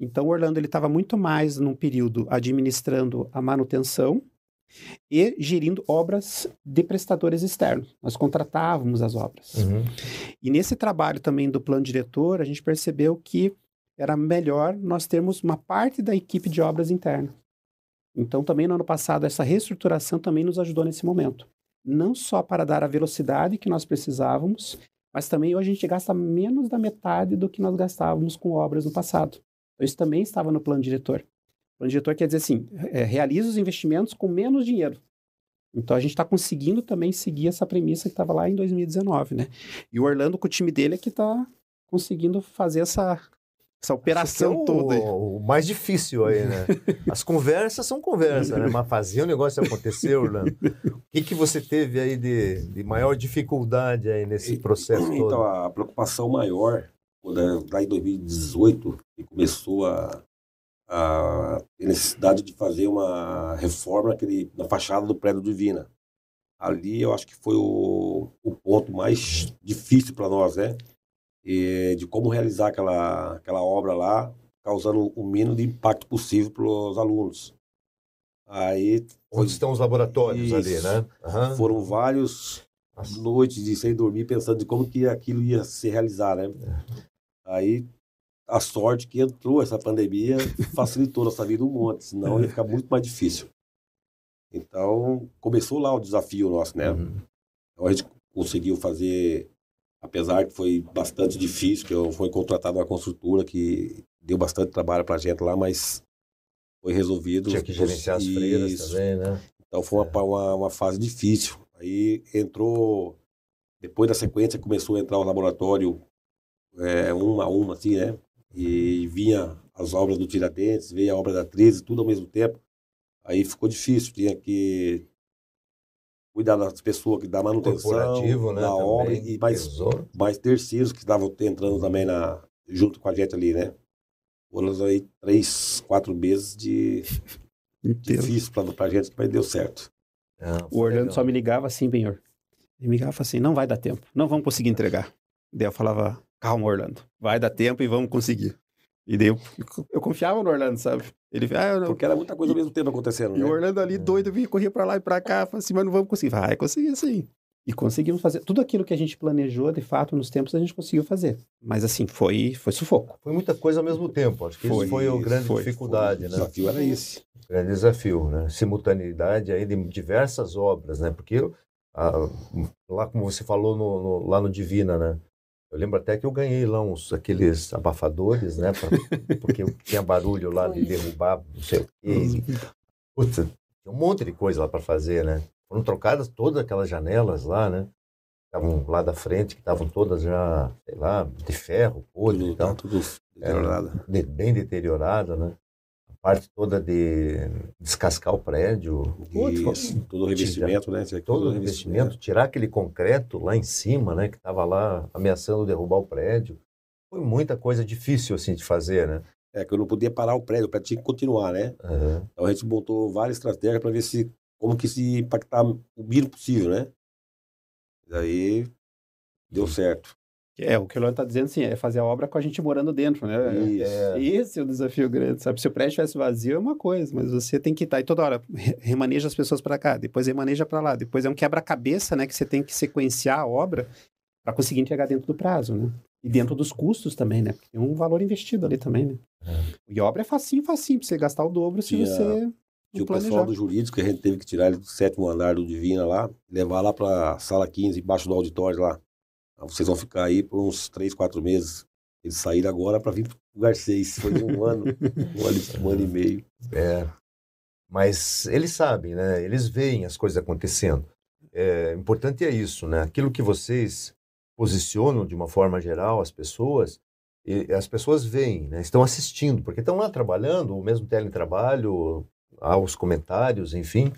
Então o Orlando estava muito mais num período administrando a manutenção e gerindo obras de prestadores externos. Nós contratávamos as obras. Uhum. E nesse trabalho também do plano diretor, a gente percebeu que era melhor nós termos uma parte da equipe de obras interna. Então, também no ano passado, essa reestruturação também nos ajudou nesse momento. Não só para dar a velocidade que nós precisávamos, mas também hoje a gente gasta menos da metade do que nós gastávamos com obras no passado. Então, isso também estava no plano diretor. O plano diretor quer dizer assim, é, realiza os investimentos com menos dinheiro. Então a gente está conseguindo também seguir essa premissa que estava lá em 2019, né? E o Orlando com o time dele é que está conseguindo fazer essa, essa operação é toda. o, o mais difícil aí, né? As conversas são conversas, né? Mas fazer o negócio acontecer, Orlando. O que, que você teve aí de, de maior dificuldade aí nesse processo todo? Então, a preocupação maior, quando é- lá em 2018, que começou a, a necessidade de fazer uma reforma naquele, na fachada do prédio Divina. Ali eu acho que foi o, o ponto mais difícil para nós, né? E de como realizar aquela, aquela obra lá, causando o mínimo de impacto possível para os alunos. Aí Onde estão os laboratórios ali, Isso. né? Aham. foram Nossa. noites de sem dormir pensando de como que aquilo ia se realizar, né? Aí a sorte que entrou essa pandemia facilitou nossa vida um monte, senão ia ficar muito mais difícil. Então começou lá o desafio nosso, né? Uhum. Então a gente conseguiu fazer, apesar que foi bastante difícil, que eu foi contratada uma construtora que deu bastante trabalho pra gente lá, mas foi resolvido. Tinha que gerenciar as freiras também, né? Então foi uma, É. uma, uma fase difícil. Aí entrou, depois da sequência começou a entrar o laboratório é, um a um, assim, né? E vinha as obras do Tiradentes, veio a obra da 13, tudo ao mesmo tempo. Aí ficou difícil, tinha que cuidar das pessoas que dá manutenção, né? da obra e mais, mais terceiros que estavam entrando também na, junto com a gente ali, né? Foram aí três, quatro meses de Inteiro. difícil pra, pra gente, mas deu certo. É, O Orlando legal. só me ligava assim, Benhor. Ele me ligava assim, não vai dar tempo, não vamos conseguir entregar. Daí eu falava, calma, Orlando, vai dar tempo e vamos conseguir. E daí eu, eu confiava no Orlando, sabe? Ele, ah, não, Porque era muita coisa ao mesmo tempo acontecendo, E né? o Orlando ali doido, vinha, corria pra lá e pra cá, falava assim, mas não vamos conseguir. Vai conseguir sim. E conseguimos fazer. Tudo aquilo que a gente planejou, de fato, nos tempos, a gente conseguiu fazer. Mas assim, foi, foi sufoco. Foi muita coisa ao mesmo tempo. Acho que Foi, isso foi a grande foi, dificuldade, O né? desafio era esse. grande desafio, né? Simultaneidade aí de diversas obras, né? Porque ah, lá, como você falou no, no- lá no Divina, né? Eu lembro até que eu ganhei lá uns aqueles abafadores, né? pra- porque tinha barulho lá de derrubar, não sei o quê. Putz, tinha um monte de coisa lá para fazer, né? Foram trocadas todas aquelas janelas lá, né? Estavam lá da frente, que estavam todas já, sei lá, de ferro, podre e Tudo, tal tudo deteriorado. de- bem deteriorada, né? Parte toda de descascar o prédio. Isso, todo o revestimento, né? Todo o revestimento, tirar aquele concreto lá em cima, né? Que estava lá ameaçando derrubar o prédio. Foi muita coisa difícil, assim, de fazer, né? É, que eu não podia parar o prédio, o prédio tinha que continuar, né? Uhum. Então a gente montou várias estratégias para ver se como que se impactar o mínimo possível, né? Daí deu certo. É, o que o Leandro está dizendo, sim, é fazer a obra com a gente morando dentro, né? Isso. É, esse é o desafio grande, sabe? Se o prédio estivesse vazio é uma coisa, mas você tem que estar e toda hora remaneja as pessoas para cá, depois remaneja para lá, depois é um quebra-cabeça, né? Que você tem que sequenciar a obra para conseguir entregar dentro do prazo, né? E dentro dos custos também, né? Porque tem um valor investido ali também, né? É. E obra é facinho, facinho, pra você gastar o dobro se Tinha- você Tinha o planejar. pessoal do jurídico que a gente teve que tirar ele do sétimo andar do Divina lá, levar lá para sala 15, embaixo do auditório lá. Vocês vão ficar aí por uns três, quatro meses. Eles saíram agora para vir pro Garcês. Foi um ano, um ano, e- um ano e meio. É. Mas eles sabem, né? Eles veem as coisas acontecendo. É, importante é isso, né? Aquilo que vocês posicionam de uma forma geral as pessoas, e as pessoas veem, né? Estão assistindo, porque estão lá trabalhando, o mesmo teletrabalho, há os comentários, enfim,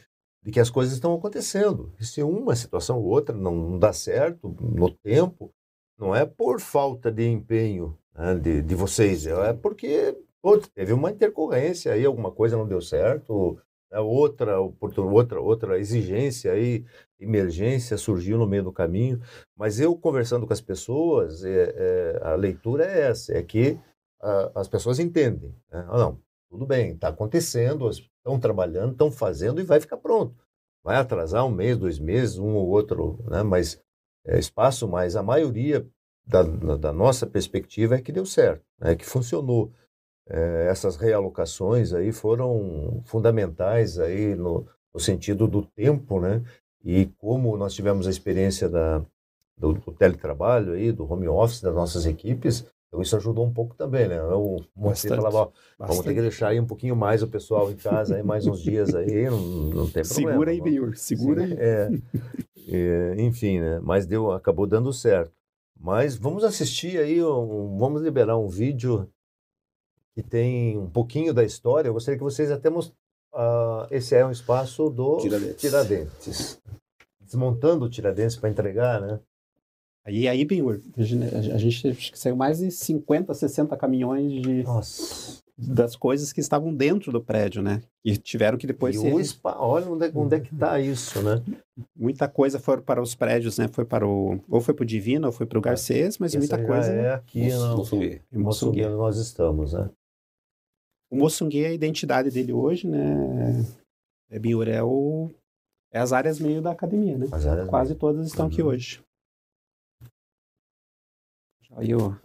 de que as coisas estão acontecendo. E se uma situação ou outra não, não dá certo no tempo, não é por falta de empenho né, de, de vocês, é porque pô, teve uma intercorrência aí, alguma coisa não deu certo, né, outra, outra, outra exigência aí, emergência surgiu no meio do caminho. Mas eu conversando com as pessoas, é, é, a leitura é essa, é que ah, as pessoas entendem. Né? Ah, não, tudo bem, está acontecendo, estão trabalhando, estão fazendo e vai ficar pronto. Vai atrasar um mês, dois meses, um ou outro, né? mas é, espaço, mas a maioria da, da nossa perspectiva é que deu certo, né? que funcionou. É, essas realocações aí foram fundamentais aí no, no sentido do tempo, né? E como nós tivemos a experiência da, do, do teletrabalho aí, do home office das nossas equipes, então isso ajudou um pouco também, né? Eu mostrei falava, ó, vamos ter que deixar aí um pouquinho mais o pessoal em casa aí mais uns dias aí, não, não tem problema. Segura aí, Benhur, segura aí. é, é, enfim, né? Mas deu, acabou dando certo. Mas vamos assistir aí, um- vamos liberar um vídeo que tem um pouquinho da história. Eu gostaria que vocês até mos- ah, esse é um espaço do Tiradentes. Tiradentes. Desmontando o Tiradentes para entregar, né? Aí, aí, Benhur, a gente, a gente saiu mais de 50, 60 caminhões de, Nossa. das coisas que estavam dentro do prédio, né? E tiveram que depois e ser... spa, olha onde é, onde é que está isso, né? Muita coisa foi para os prédios, né? Foi para o... Ou foi para o Divino, ou foi para o Garcês, mas Essa muita coisa... é aqui no Moçungue. em Moçungue. Moçungue nós estamos, né? O Moçungue, a identidade dele hoje, né? É Benhur, é o... É as áreas meio da academia, né? As áreas Quase todas estão aqui Uhum. hoje. Aí o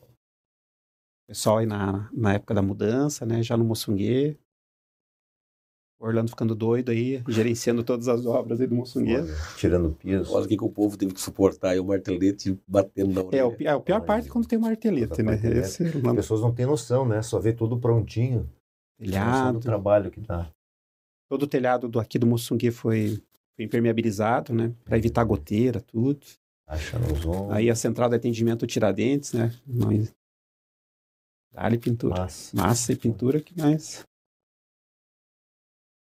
pessoal aí na, na época da mudança, né? Já no Moçungue. O Orlando ficando doido aí, gerenciando todas as obras aí do Moçungue. Tirando piso. Olha o que, que o povo teve que suportar aí, o martelete batendo na É, orelha. o, pi- a pior parte é quando tem o martelete, né? martelete. Esse As lá no pessoas não têm noção, né? Só vê tudo prontinho. Telhado. trabalho que dá. Todo o telhado do, aqui do Moçungue foi, foi impermeabilizado, né? Para evitar goteira, tudo. Aí a central de atendimento Tiradentes, né? Nós... Dá-lhe pintura. Massa. Massa e pintura que mais.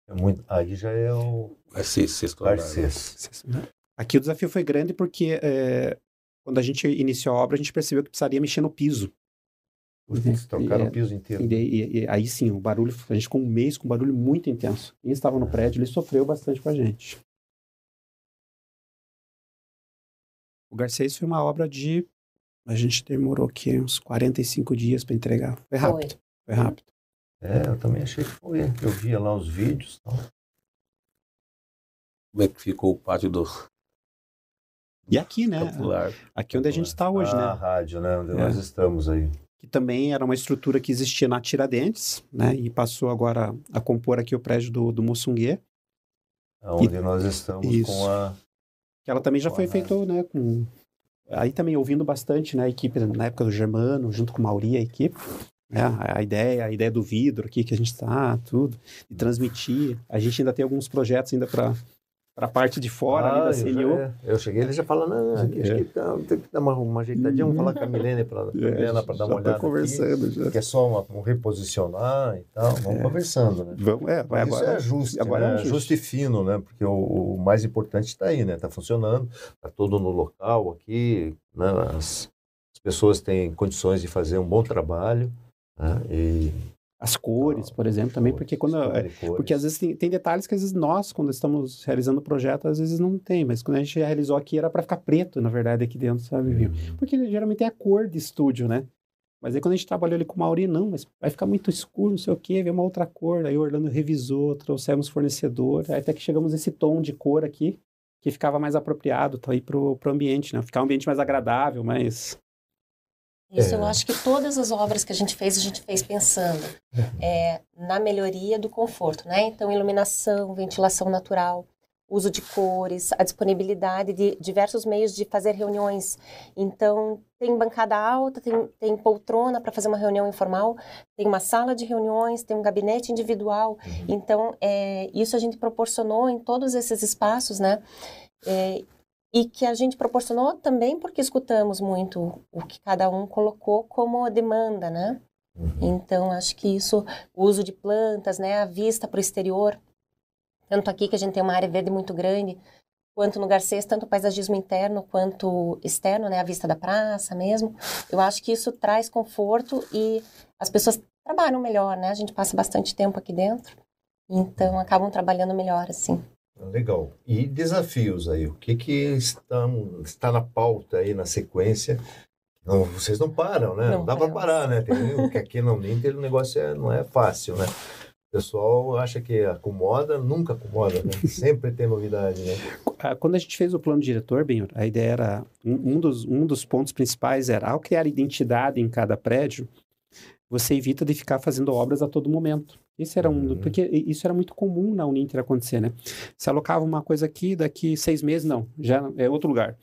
É muito... Aí já é o ser sexto né? Aqui o desafio foi grande porque é, quando a gente iniciou a obra, a gente percebeu que precisaria mexer no piso. Putz, trocaram E- o piso inteiro. E, e- e aí sim, o barulho, a gente ficou um mês com um barulho muito intenso. Quem estava no prédio, ele sofreu bastante com a gente. O Garcês foi uma obra de. A gente demorou aqui uns 45 dias para entregar. Foi rápido. Foi rápido. É, eu também achei que foi. Eu via lá os vídeos. Então. Como é que ficou o pátio do E aqui, né? Popular? Aqui onde a gente está hoje, A né? rádio, né? Onde É. nós estamos aí. que também era uma estrutura que existia na Tiradentes, né? E passou agora a compor aqui o prédio do, do Moçungue, Onde nós estamos Isso. com a. que ela também já foi Boa, feito, né? Com... Aí também ouvindo bastante, né? A equipe na época do Germano, junto com o Mauri, a equipe. Né? A, ideia, a ideia do vidro aqui que a gente está, tudo, de transmitir. A gente ainda tem alguns projetos ainda para para a parte de fora Ah, ali da CNU. é, eu cheguei, ele já fala, não, aqui, acho É. que tá- tem que dar uma, uma ajeitadinha, vamos falar com a Milene para É, dar uma tá olhada conversando já. aqui, que é só uma, um reposicionar e tal, vamos conversando, né? Vamos, é, vai Mas isso agora. é ajuste, agora né? é ajuste. ajuste fino, né? Porque o, o mais importante está aí, né? Está funcionando, está todo no local aqui, né? As, as pessoas têm condições de fazer um bom trabalho, né? E As cores, por exemplo, também, porque quando é, porque às vezes tem, tem detalhes que às vezes nós, quando estamos realizando o projeto, às vezes não tem, mas quando a gente realizou aqui era para ficar preto, na verdade, aqui dentro, sabe? Porque geralmente é a cor de estúdio, né? Mas aí quando a gente trabalhou ali com o Mauri, não, mas vai ficar muito escuro, não sei o quê, vê uma outra cor. Aí o Orlando revisou, trouxemos fornecedor, aí até que chegamos nesse tom de cor aqui, que ficava mais apropriado tá aí pro, pro ambiente, né? Ficar um ambiente mais agradável, mais... Isso É. eu acho que todas as obras que a gente fez, a gente fez pensando é, na melhoria do conforto, né? Então, iluminação, ventilação natural, uso de cores, a disponibilidade de diversos meios de fazer reuniões. Então, tem bancada alta, tem, tem poltrona para fazer uma reunião informal, tem uma sala de reuniões, tem um gabinete individual. Então, é, isso a gente proporcionou em todos esses espaços, né? É, e que a gente proporcionou também porque escutamos muito o que cada um colocou como demanda, né? Então, acho que isso, o uso de plantas, né, a vista para o exterior, tanto aqui que a gente tem uma área verde muito grande, quanto no Garcês, tanto o paisagismo interno quanto externo, né, a vista da praça mesmo. Eu acho que isso traz conforto e as pessoas trabalham melhor, né? A gente passa bastante tempo aqui dentro, então acabam trabalhando melhor, assim. Legal. E desafios aí? O que que está na pauta aí, na sequência? Não, vocês não param, né? Não, Não dá para parar, né? Tem, porque aqui na Uninter o negócio é, não é fácil, né? O pessoal acha que acomoda, nunca acomoda, né? Sempre tem novidade, né? Ah, Quando a gente fez o plano diretor, Benhor, a ideia era, um dos, um dos pontos principais era, ao criar identidade em cada prédio, você evita de ficar fazendo obras a todo momento. Isso era um, Uhum. porque isso era muito comum na Uninter acontecer, né? Você alocava uma coisa aqui, daqui seis meses, não, já é outro lugar.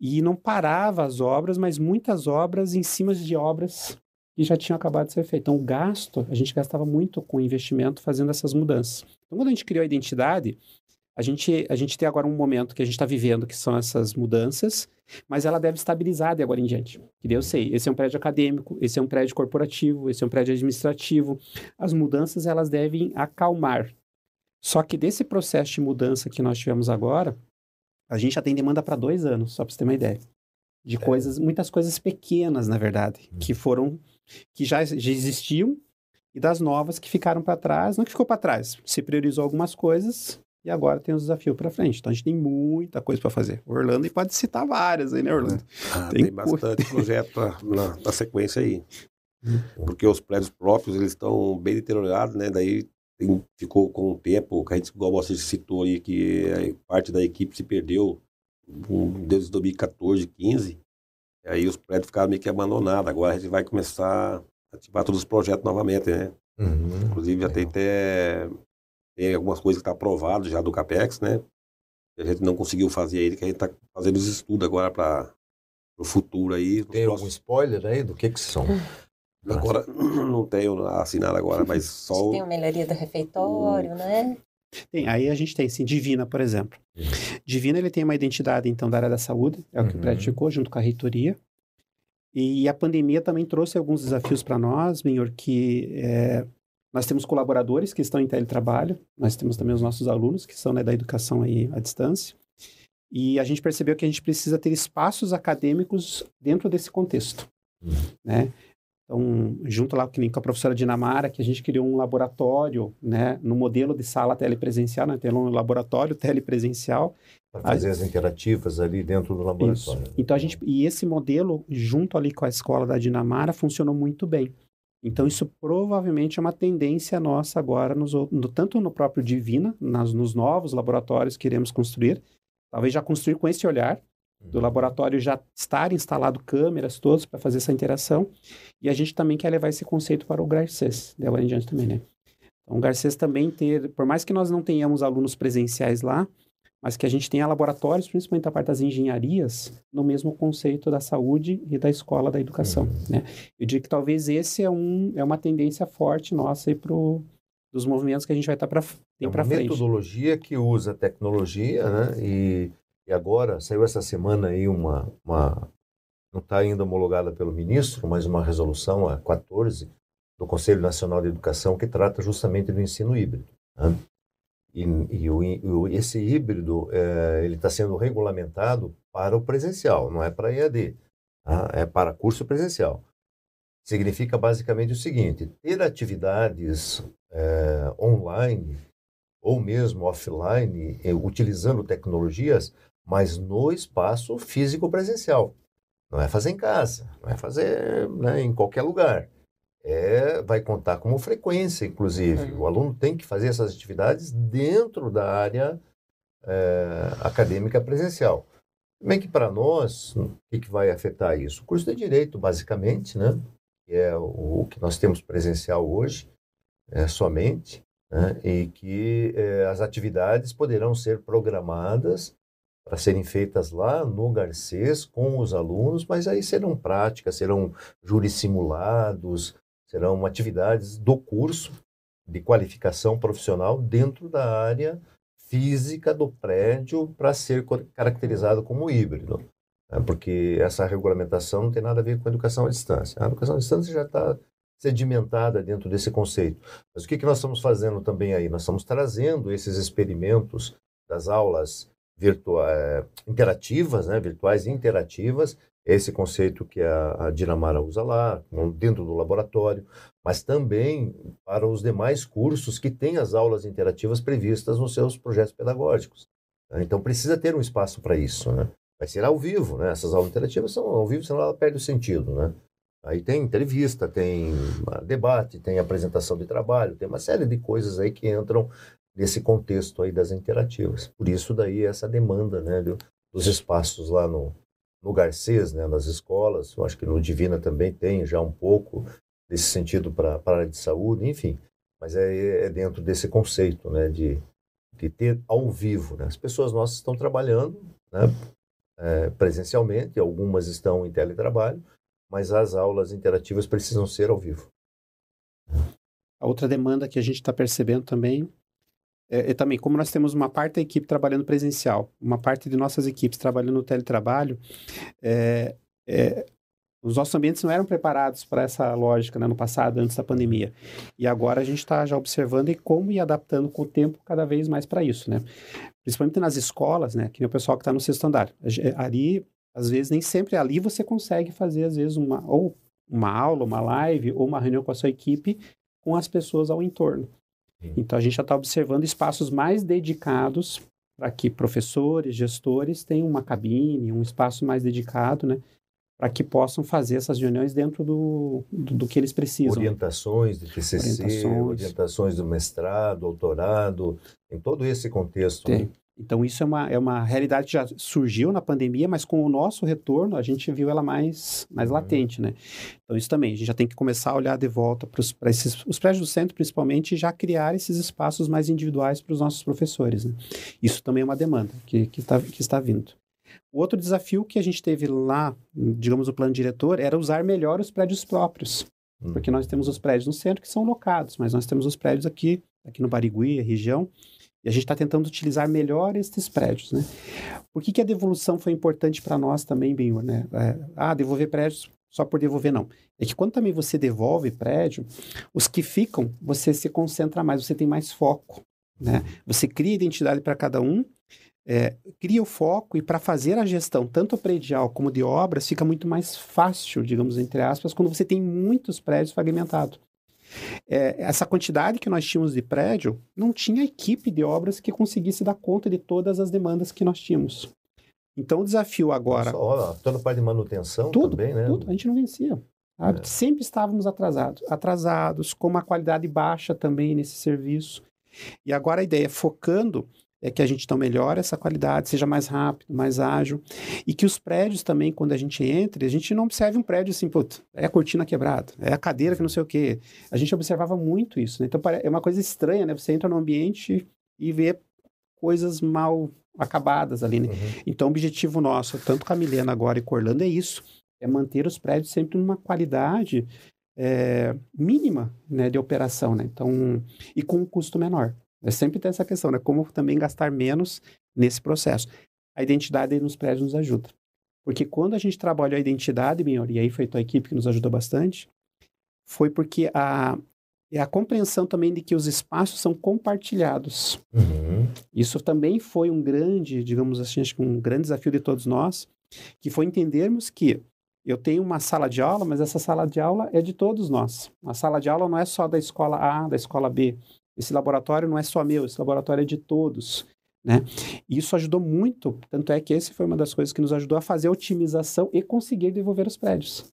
E não parava as obras, mas muitas obras em cima de obras que já tinham acabado de ser feitas. Então, o gasto, a gente gastava muito com investimento fazendo essas mudanças. Então, quando a gente criou a identidade, a gente, a gente tem agora um momento que a gente está vivendo, que são essas mudanças, mas ela deve estabilizar de agora em diante. Que eu sei, esse é um prédio acadêmico, esse é um prédio corporativo, esse é um prédio administrativo. As mudanças, elas devem acalmar. Só que desse processo de mudança que nós tivemos agora, a gente já tem demanda para dois anos, só para você ter uma ideia. De coisas, muitas coisas pequenas, na verdade, que foram, que já, já existiam, e das novas que ficaram para trás, não que ficou para trás, se priorizou algumas coisas e agora tem os desafios para frente. Então a gente tem muita coisa para fazer. O Orlando e pode citar várias aí, né, Orlando? Ah, Tem tem, bastante projeto na, na sequência aí. Uhum. Porque os prédios próprios, eles estão bem deteriorados, né? Daí tem- ficou com o tempo, que a gente, igual você citou aí, que a parte da equipe se perdeu desde 2014, 15. E aí os prédios ficaram meio que abandonados. Agora a gente vai começar a ativar todos os projetos novamente, né? Uhum. Inclusive já tem até tem algumas coisas que está aprovado já do CAPEX, né? Que a gente não conseguiu fazer ele, que a gente está fazendo os estudos agora para o futuro aí. Tem algum spoiler aí do que que são? Agora, não tenho assinado agora, mas só o- Tem a melhoria do refeitório, né? Tem, aí a gente tem, sim, Divina, por exemplo. Divina, ele tem uma identidade, então, da área da saúde, é o que o Uhum. prédio ficou, junto com a reitoria. E a pandemia também trouxe alguns desafios para nós, Benhor, que é, nós temos colaboradores que estão em teletrabalho, nós temos também os nossos alunos que são né, da educação aí à distância. E a gente percebeu que a gente precisa ter espaços acadêmicos dentro desse contexto, né? Então, junto lá com a professora Dinamara, que a gente criou um laboratório, né, no modelo de sala telepresencial, né, tem um laboratório telepresencial. Para fazer as interativas ali dentro do laboratório. Isso. Então a gente e esse modelo junto ali com a escola da Dinamara funcionou muito bem. Então isso provavelmente é uma tendência nossa agora nos, no- tanto no próprio Divina, nas, nos novos laboratórios que iremos construir, talvez já construir com esse olhar do laboratório já estar instalado câmeras todas para fazer essa interação. E a gente também quer levar esse conceito para o Garcês, de agora em diante também, né? Então, o Garcês também ter, por mais que nós não tenhamos alunos presenciais lá, mas que a gente tenha laboratórios, principalmente a parte das engenharias, no mesmo conceito da saúde e da escola da educação, né? Eu diria que talvez esse é, um, é uma tendência forte nossa aí para dos movimentos que a gente vai estar tá para é uma frente. metodologia que usa tecnologia, né? E, e agora saiu essa semana aí uma, uma não está ainda homologada pelo ministro, mas uma resolução a 14 do Conselho Nacional de Educação que trata justamente do ensino híbrido. Né? E, e o, esse híbrido é, ele está sendo regulamentado para o presencial, não é para EAD, tá? é para curso presencial. Significa basicamente o seguinte: ter atividades é, online ou mesmo offline, é, utilizando tecnologias, mas no espaço físico presencial. Não é fazer em casa, não é fazer né, em qualquer lugar é, vai contar como frequência, inclusive. Uhum. O aluno tem que fazer essas atividades dentro da área é, acadêmica presencial. Bem que para nós, o que, que, vai afetar isso? O curso de Direito, basicamente, né? que é o, o que nós temos presencial hoje, é, somente, né? e que é, as atividades poderão ser programadas para serem feitas lá no Garcês com os alunos, mas aí serão práticas, serão júris simulados, serão atividades do curso de qualificação profissional dentro da área física do prédio para ser caracterizado como híbrido. Né? Porque essa regulamentação não tem nada a ver com a educação à distância. A educação à distância já está sedimentada dentro desse conceito. Mas o que, que nós estamos fazendo também aí? Nós estamos trazendo esses experimentos das aulas virtuais, eh, interativas, né, virtuais interativas, esse conceito que a, a Dinamara usa lá, dentro do laboratório, mas também para os demais cursos que têm as aulas interativas previstas nos seus projetos pedagógicos. Né? Então precisa ter um espaço para isso, né? Vai ser ao vivo, né? Essas aulas interativas são ao vivo, senão ela perde o sentido, né? Aí tem entrevista, tem debate, tem apresentação de trabalho, tem uma série de coisas aí que entram nesse contexto aí das interativas. Por isso daí essa demanda, né, dos espaços lá no, no Garcês, né, nas escolas, eu acho que no Divina também tem já um pouco desse sentido para a área de saúde, enfim, mas é, é, dentro desse conceito né, de, de ter ao vivo. Né? As pessoas nossas estão trabalhando né, é, presencialmente, algumas estão em teletrabalho, mas as aulas interativas precisam ser ao vivo. A outra demanda que a gente está percebendo também é, também, como nós temos uma parte da equipe trabalhando presencial, uma parte de nossas equipes trabalhando no teletrabalho, é, é, os nossos ambientes não eram preparados para essa lógica né, no passado, antes da pandemia. E agora a gente está já observando e como ir adaptando com o tempo cada vez mais para isso, né? Principalmente nas escolas, né? Que nem o pessoal que está no sexto andar. Ali, às vezes, nem sempre ali você consegue fazer, às vezes, uma, ou uma aula, uma live, ou uma reunião com a sua equipe com as pessoas ao entorno. Então a gente já está observando espaços mais dedicados para que professores, gestores tenham uma cabine, um espaço mais dedicado, né? Para que possam fazer essas reuniões dentro do, do, do que eles precisam. Orientações de TCC, orientações, orientações do mestrado, doutorado, em todo esse contexto. Né? Então, isso é uma, é uma realidade que já surgiu na pandemia, mas com o nosso retorno, a gente viu ela mais, mais uhum. latente, né? Então, isso também, a gente já tem que começar a olhar de volta para esses, os prédios do centro, principalmente, e já criar esses espaços mais individuais para os nossos professores, né? Isso também é uma demanda que, que, tá, que está vindo. O outro desafio que a gente teve lá, digamos, o plano diretor, era usar melhor os prédios próprios. Porque nós temos os prédios no centro que são locados, mas nós temos os prédios aqui, aqui no Barigui, região, e a gente está tentando utilizar melhor esses prédios, né? Por que, que a devolução foi importante para nós também, Benhur, né? É, ah, devolver prédios só por devolver, não. É que quando também você devolve prédio, os que ficam, você se concentra mais, você tem mais foco, né? Você cria identidade para cada um, é, cria o foco e para fazer a gestão, tanto predial como de obras, fica muito mais fácil, digamos, entre aspas, quando você tem muitos prédios fragmentados. É, essa quantidade que nós tínhamos de prédio, não tinha equipe de obras que conseguisse dar conta de todas as demandas que nós tínhamos. Então, o desafio agora... Só, toda parte de manutenção tudo, também, né? Tudo, a gente não vencia. É. Sempre estávamos atrasados. Atrasados, com uma qualidade baixa também nesse serviço. E agora a ideia é focando é que a gente então melhore essa qualidade, seja mais rápido, mais ágil, e que os prédios também, quando a gente entre, a gente não observe um prédio assim, putz, é a cortina quebrada, é a cadeira que não sei o quê. A gente observava muito isso, né? Então é uma coisa estranha, né? Você entra no ambiente e vê coisas mal acabadas ali, né? Uhum. Então o objetivo nosso, tanto com a Milena agora e com Orlando, é isso, é manter os prédios sempre numa qualidade é, mínima né, de operação, né? Então, e com um custo menor. É sempre tem essa questão, né? Como também gastar menos nesse processo. A identidade nos prédios nos ajuda. Porque quando a gente trabalhou a identidade, melhor, e aí foi a tua equipe que nos ajudou bastante, foi porque a, é a compreensão também de que os espaços são compartilhados. Uhum. Isso também foi um grande, digamos assim, acho que um grande desafio de todos nós, que foi entendermos que eu tenho uma sala de aula, mas essa sala de aula é de todos nós. A sala de aula não é só da escola A, da escola B. Esse laboratório não é só meu, esse laboratório é de todos. Né? E isso ajudou muito, tanto é que essa foi uma das coisas que nos ajudou a fazer a otimização e conseguir devolver os prédios.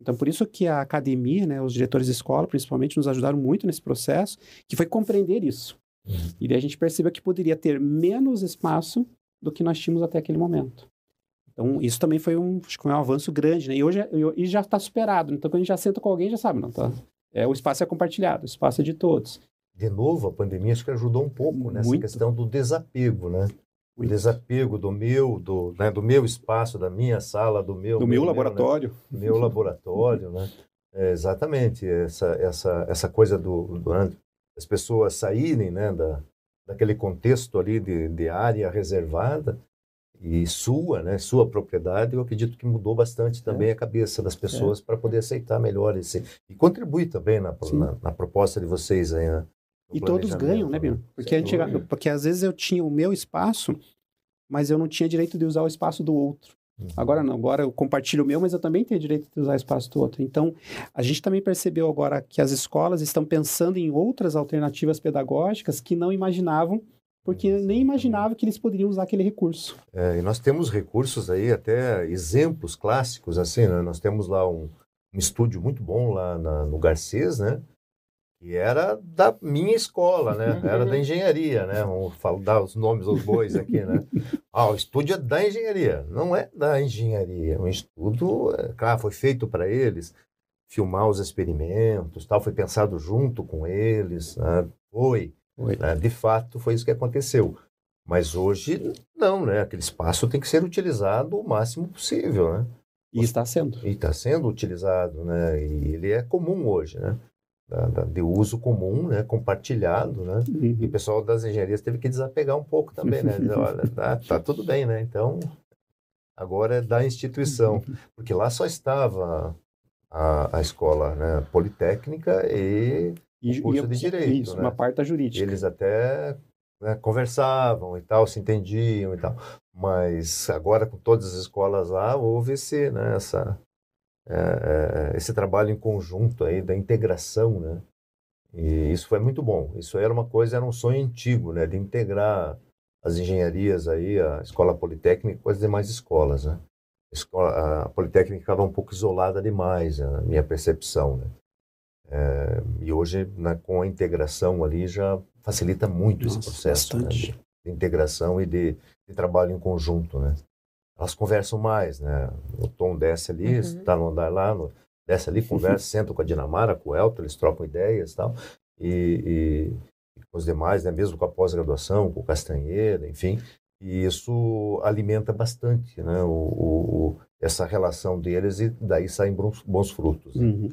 Então, por isso que a academia, né, os diretores de escola, principalmente, nos ajudaram muito nesse processo, que foi compreender isso. Uhum. E daí a gente percebeu que poderia ter menos espaço do que nós tínhamos até aquele momento. Então, isso também foi um, acho que foi um avanço grande, né? E hoje e já está superado. Então, quando a gente já senta com alguém, já sabe, não, tá? É, o espaço é compartilhado, o espaço é de todos de novo, a pandemia acho que ajudou um pouco nessa Muito. questão do desapego, né? O desapego do meu, do, né, do meu espaço, da minha sala, do meu... Do meu, meu laboratório. Né? Meu laboratório, né? É, exatamente, essa, essa, essa coisa do, do né, as pessoas saírem né, da, daquele contexto ali de, de área reservada e sua, né, sua propriedade, eu acredito que mudou bastante também é. a cabeça das pessoas é. para poder aceitar melhor esse e contribui também na, na, na, proposta de vocês aí, né? E todos ganham, né, Bino? Porque, a gente, porque às vezes eu tinha o meu espaço, mas eu não tinha direito de usar o espaço do outro. Uhum. Agora não, agora eu compartilho o meu, mas eu também tenho direito de usar o espaço do outro. Então, a gente também percebeu agora que as escolas estão pensando em outras alternativas pedagógicas que não imaginavam, porque nem imaginavam que eles poderiam usar aquele recurso. É, e nós temos recursos aí, até exemplos clássicos, assim, né? Nós temos lá um, um estúdio muito bom lá na, no Garcês, né? Que era da minha escola, né? Era da engenharia, né? Vamos falar, dar os nomes aos bois aqui, né? Ah, o estúdio é da engenharia. Não é da engenharia. O estudo, é, claro, foi feito para eles filmar os experimentos, tal, foi pensado junto com eles, né? foi, né? de fato foi isso que aconteceu. Mas hoje não, né? Aquele espaço tem que ser utilizado o máximo possível, né? E está sendo. E está sendo utilizado, né? E ele é comum hoje, né? Da, da, de uso comum, né, compartilhado, né? Uhum. E o pessoal das engenharias teve que desapegar um pouco também, né? Dizer, olha, tá, tá, tudo bem, né? Então, agora é da instituição, uhum. porque lá só estava a, a escola né, politécnica e, e o curso e, de direito, isso, né? uma parte jurídica. Eles até né, conversavam e tal, se entendiam e tal, mas agora com todas as escolas lá houve esse, né, essa é, é, esse trabalho em conjunto aí da integração, né? E isso foi muito bom. Isso era uma coisa, era um sonho antigo, né? De integrar as engenharias aí, a escola politécnica com as demais escolas, né? A, escola, a politécnica estava um pouco isolada demais, na minha percepção, né? É, e hoje, né, com a integração ali, já facilita muito Nossa, esse processo né, de, de, integração e de, de trabalho em conjunto, né? Elas conversam mais, né? O Tom desce ali, está uhum. no andar lá, no, desce ali, conversa, senta com a Dinamara, com o Elton, eles trocam ideias tal, e, e, e com os demais, né? mesmo com a pós-graduação, com o Castanheira, enfim, e isso alimenta bastante né? o, o, essa relação deles e daí saem bons, bons frutos. Né? Uhum.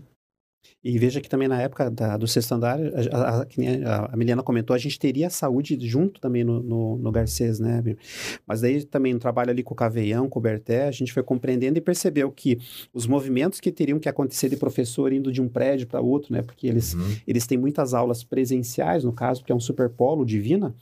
E veja que também na época da, do sexto andar, a, a, a, Miliana comentou, a gente teria saúde junto também no, no, no Garcês, né? Mas daí também no trabalho ali com o Caveião, com o Berté, a gente foi compreendendo e percebeu que os movimentos que teriam que acontecer de professor indo de um prédio para outro, né? Porque eles, uhum. eles têm muitas aulas presenciais, no caso, que é um superpolo divina,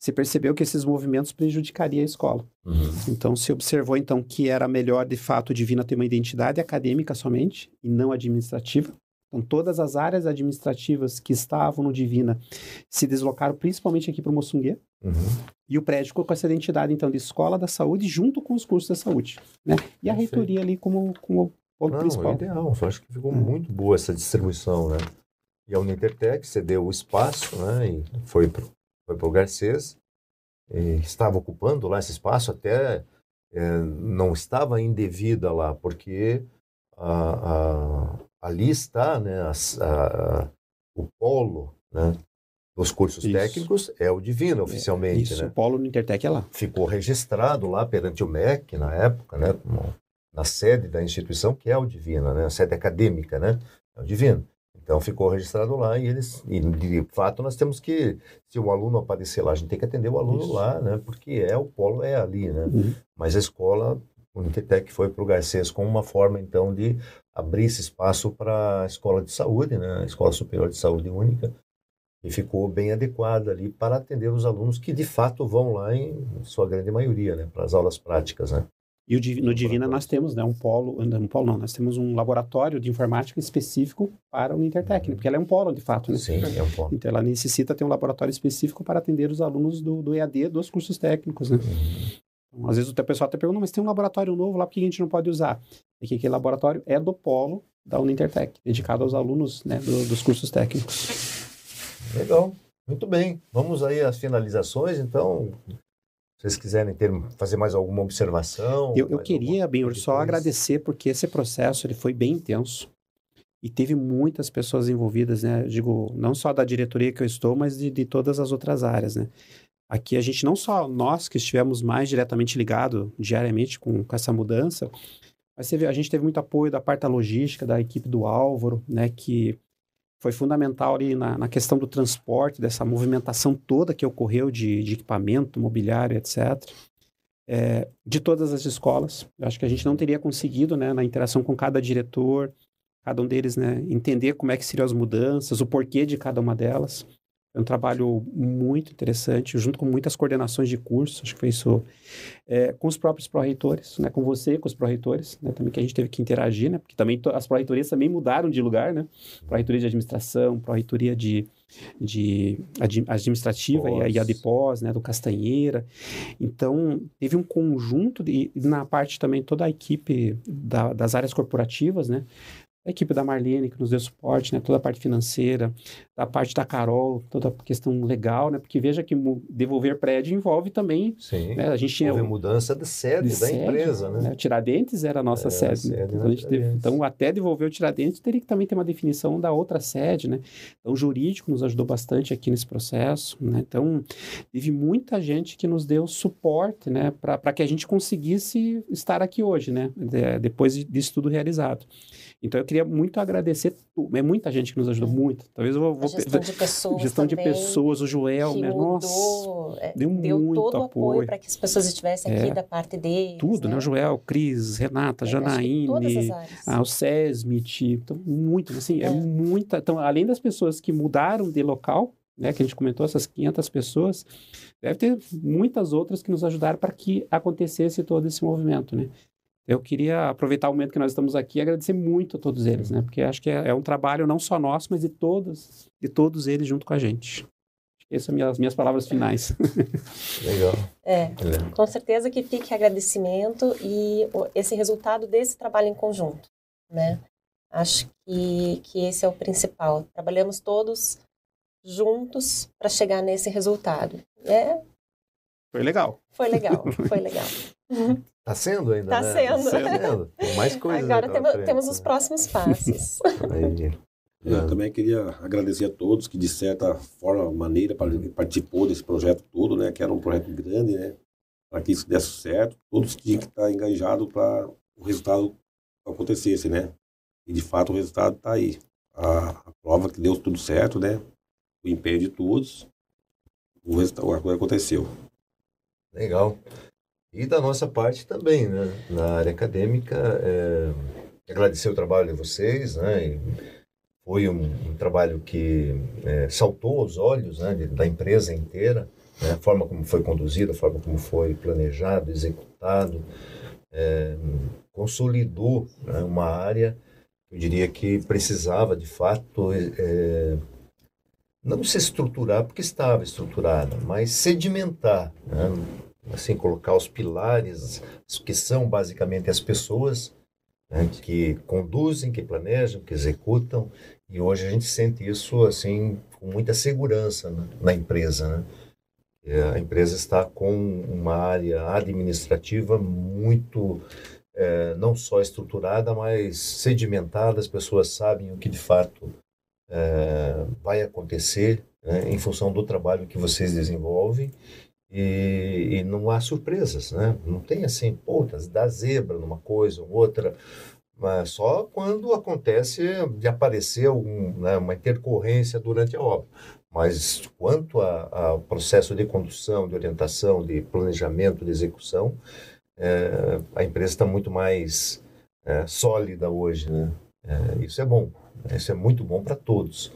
se percebeu que esses movimentos prejudicariam a escola. Uhum. Então, se observou então que era melhor, de fato, Divina ter uma identidade acadêmica somente e não administrativa. Então, todas as áreas administrativas que estavam no Divina se deslocaram principalmente aqui para o Moçunguê. Uhum. E o prédio colocou essa identidade, então, de escola da saúde junto com os cursos da saúde. Né? E a reitoria ali como, como ponto Não, principal. É ideal. Eu acho que ficou uhum. muito boa essa distribuição, né? E a Unintertec cedeu o espaço, né? E foi para foi o Garcês. E estava ocupando lá esse espaço até... É, não estava indevida lá, porque a, a ali está né, a, a, o polo né, dos cursos Isso. técnicos, é o Divino, oficialmente. Isso, né? o polo no Intertec é lá. Ficou registrado lá perante o MEC, na época, né, na sede da instituição, que é o Divina, né, a sede acadêmica, né? É o divino. Então ficou registrado lá e eles, e de fato, nós temos que, se o aluno aparecer lá, a gente tem que atender o aluno Isso. lá, né? Porque é o polo é ali, né? Uhum. Mas a escola, o Unitec foi para o Garcês com uma forma então de abrir esse espaço para a escola de saúde, né? A escola superior de saúde única e ficou bem adequada ali para atender os alunos que de fato vão lá em sua grande maioria, né? Para as aulas práticas, né? E o, no Divina nós temos né, um polo, um polo não, nós temos um laboratório de informática específico para o Intertécnico, porque ela é um polo de fato, né? Sim, é um polo. Então ela necessita ter um laboratório específico para atender os alunos do, do EAD dos cursos técnicos, né? Uhum. Então, às vezes o pessoal até pergunta, mas tem um laboratório novo lá, por que a gente não pode usar? É que aquele laboratório é do polo da Unintertec, dedicado aos alunos né, do, dos cursos técnicos. Legal, muito bem. Vamos aí às finalizações, então vocês quiserem ter, fazer mais alguma observação. Eu, eu queria, bem, só agradecer, porque esse processo ele foi bem intenso e teve muitas pessoas envolvidas, né? Digo, não só da diretoria que eu estou, mas de, de todas as outras áreas, né? Aqui a gente, não só nós que estivemos mais diretamente ligados diariamente com, com essa mudança, mas a gente teve muito apoio da parte da logística, da equipe do Álvaro, né? Que foi fundamental ali na, na, questão do transporte, dessa movimentação toda que ocorreu de, de equipamento, mobiliário, etc. É, de todas as escolas. Eu acho que a gente não teria conseguido, né, na interação com cada diretor, cada um deles, né, entender como é que seriam as mudanças, o porquê de cada uma delas. É um trabalho muito interessante, junto com muitas coordenações de curso, acho que foi isso, é, com os próprios pró-reitores, né, com você, com os pró-reitores, né, também que a gente teve que interagir, né, porque também as pró-reitorias também mudaram de lugar, né, pró-reitoria de administração, pró-reitoria de, de administrativa pós. e a, e a de pós, né, do Castanheira, então teve um conjunto, de, na parte também toda a equipe da, das áreas corporativas, né, a equipe da Marlene, que nos deu suporte, né? Toda a parte financeira, a parte da Carol, toda a questão legal, né? Porque veja que devolver prédio envolve também... Sim, né? a gente tinha... Houve mudança de sede de da sede, empresa, né? né? Tiradentes era a nossa é, sede. Sede né? então, teve, então, até devolver o Tiradentes, teria que também ter uma definição da outra sede, né? Então, o jurídico nos ajudou bastante aqui nesse processo, né? Então, teve muita gente que nos deu suporte, né? Para que a gente conseguisse estar aqui hoje, né? De, depois disso tudo realizado. Então eu queria muito agradecer, é muita gente que nos ajudou muito. Talvez eu vou. gestão de pessoas. Gestão também, de pessoas, o Joel, né? Nossa, é, deu, deu muito todo o apoio, para que as pessoas estivessem aqui é, da parte deles. Tudo, né? né? O Joel, Cris, Renata, é, Janaíne, ah, o Sesmit, então, muito, assim, é. é muita. Então, além das pessoas que mudaram de local, né, que a gente comentou, essas 500 pessoas, deve ter muitas outras que nos ajudaram para que acontecesse todo esse movimento, né? Eu queria aproveitar o momento que nós estamos aqui e agradecer muito a todos eles, né? Porque acho que é, é um trabalho não só nosso, mas de todos, de todos eles junto com a gente. Essas são as minhas palavras finais. Legal. É, com certeza que fique agradecimento e esse resultado desse trabalho em conjunto, né? Acho que, que esse é o principal. Trabalhamos todos juntos para chegar nesse resultado. É. Foi legal. Foi legal, foi legal. Está sendo ainda, tá né? Sendo. Tá sendo. Tem mais coisas. Agora temos, frente, temos né? os próximos passos. Aí. Eu também queria agradecer a todos que, de certa forma, maneira, participou desse projeto todo, né? Que era um projeto grande, né? Para que isso desse certo. Todos tinham que estar engajados para o resultado acontecesse, né? E, de fato, o resultado está aí. A, a, prova que deu tudo certo, né? O empenho de todos. O resultado, a coisa aconteceu. Legal. E da nossa parte também, né? Na área acadêmica, é, agradecer o trabalho de vocês, né? E foi um, um, trabalho que é, saltou aos olhos né, da empresa inteira, né? a forma como foi conduzido, a forma como foi planejado, executado, é, consolidou né, uma área, eu diria que precisava de fato é, não se estruturar, porque estava estruturada, mas sedimentar. Né? assim colocar os pilares que são basicamente as pessoas né, que conduzem, que planejam, que executam e hoje a gente sente isso assim com muita segurança né, na empresa, né? A empresa está com uma área administrativa muito é, não só estruturada, mas sedimentada. As pessoas sabem o que de fato é, vai acontecer né, em função do trabalho que vocês desenvolvem e, e, não há surpresas, né? Não tem assim, pô, dá zebra numa coisa ou outra, mas só quando acontece de aparecer algum, né, uma intercorrência durante a obra. Mas quanto ao processo de condução, de orientação, de planejamento, de execução, é, a empresa está muito mais é, sólida hoje. Né? É, isso é bom, isso é muito bom para todos.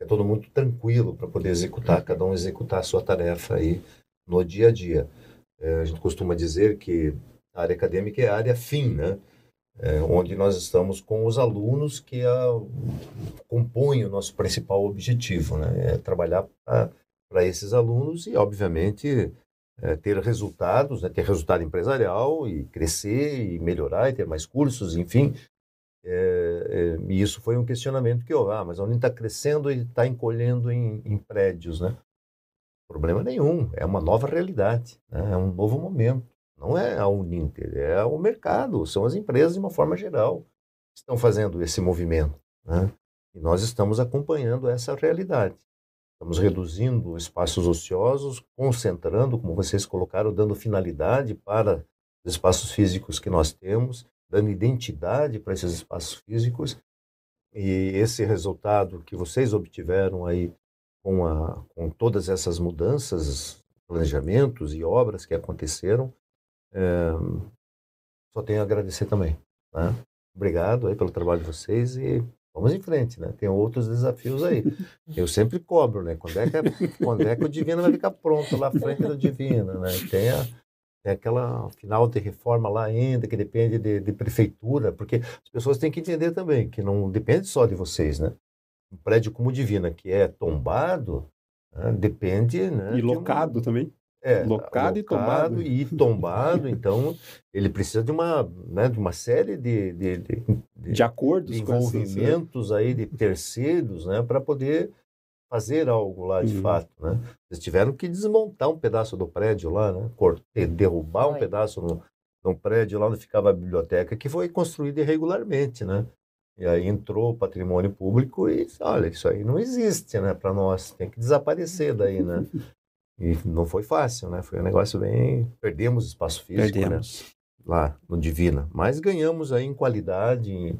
É todo mundo tranquilo para poder executar, cada um executar a sua tarefa aí no dia a dia. É, a gente costuma dizer que a área acadêmica é a área fim, né? É, onde nós estamos com os alunos que a, compõem o nosso principal objetivo, né? É trabalhar para esses alunos e, obviamente, é, ter resultados, né? ter resultado empresarial e crescer e melhorar e ter mais cursos, enfim. É, é, e isso foi um questionamento que eu, ah, mas a Unim está crescendo e está encolhendo em, em prédios, né? Problema nenhum, é uma nova realidade, né? é um novo momento. Não é a Uninter, é o mercado, são as empresas de uma forma geral que estão fazendo esse movimento. Né? E nós estamos acompanhando essa realidade. Estamos reduzindo espaços ociosos, concentrando, como vocês colocaram, dando finalidade para os espaços físicos que nós temos, dando identidade para esses espaços físicos. E esse resultado que vocês obtiveram aí com, a, com todas essas mudanças, planejamentos e obras que aconteceram, é, só tenho a agradecer também. Né? Obrigado aí pelo trabalho de vocês e vamos em frente, né? Tem outros desafios aí. Eu sempre cobro, né? Quando é que, quando é que o Divino vai ficar pronto lá à frente do Divino, né? Tem, a, tem aquela final de reforma lá ainda, que depende de, de, prefeitura, porque as pessoas têm que entender também que não depende só de vocês, né? Um prédio como o Divina, que é tombado, né? depende... Né, e locado também. É, locado, e tombado. E tombado, então ele precisa de uma, né, de uma série de, de, de, de, de acordos, de envolvimentos aí de terceiros, né, para poder fazer algo lá de uhum. fato, né? Eles tiveram que desmontar um pedaço do prédio lá, né? Corter, derrubar um pedaço no, no prédio lá onde ficava a biblioteca, que foi construída irregularmente, né? E aí entrou o patrimônio público e olha, isso aí não existe, né, para nós, tem que desaparecer daí, né? E não foi fácil, né? Foi um negócio bem. Perdemos espaço físico, né? Perdemos. né? Lá no Divina. Mas ganhamos aí em qualidade. Em,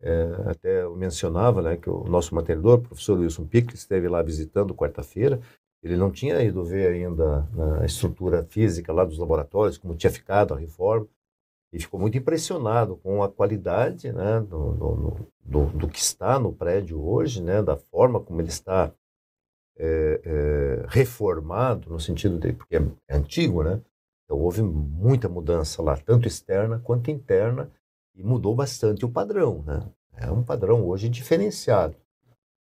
é, até eu mencionava né, que o nosso mantenedor, o professor Wilson Pique, esteve lá visitando quarta-feira. Ele não tinha ido ver ainda a estrutura física lá dos laboratórios, como tinha ficado a reforma, e ficou muito impressionado com a qualidade né, do, do, do, do que está no prédio hoje, né, da forma como ele está é, é, reformado, no sentido de, porque é, é, antigo, né? Então houve muita mudança lá, tanto externa quanto interna, e mudou bastante o padrão, né? É um padrão hoje diferenciado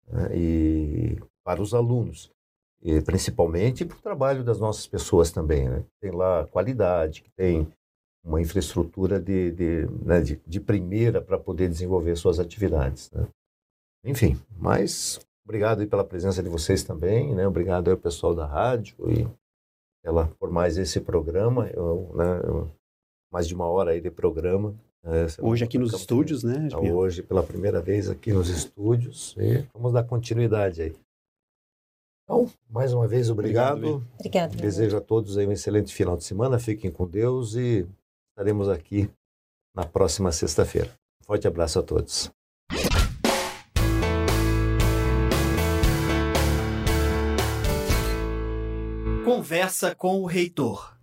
né? e para os alunos, e principalmente para o trabalho das nossas pessoas também, né? Tem lá qualidade, tem uma infraestrutura de, de, né, de, de primeira para poder desenvolver suas atividades. Né? Enfim, mas Obrigado pela presença de vocês também, né? Obrigado ao pessoal da rádio e ela por mais esse programa, eu, né, eu, mais de uma hora aí de programa. Né? Hoje aqui nos estúdios, né? Então, hoje pela primeira vez aqui nos estúdios e vamos dar continuidade aí. Então, mais uma vez, obrigado. Obrigado. Desejo a todos aí um excelente final de semana. Fiquem com Deus e estaremos aqui na próxima sexta-feira. forte abraço a todos. Conversa com o reitor.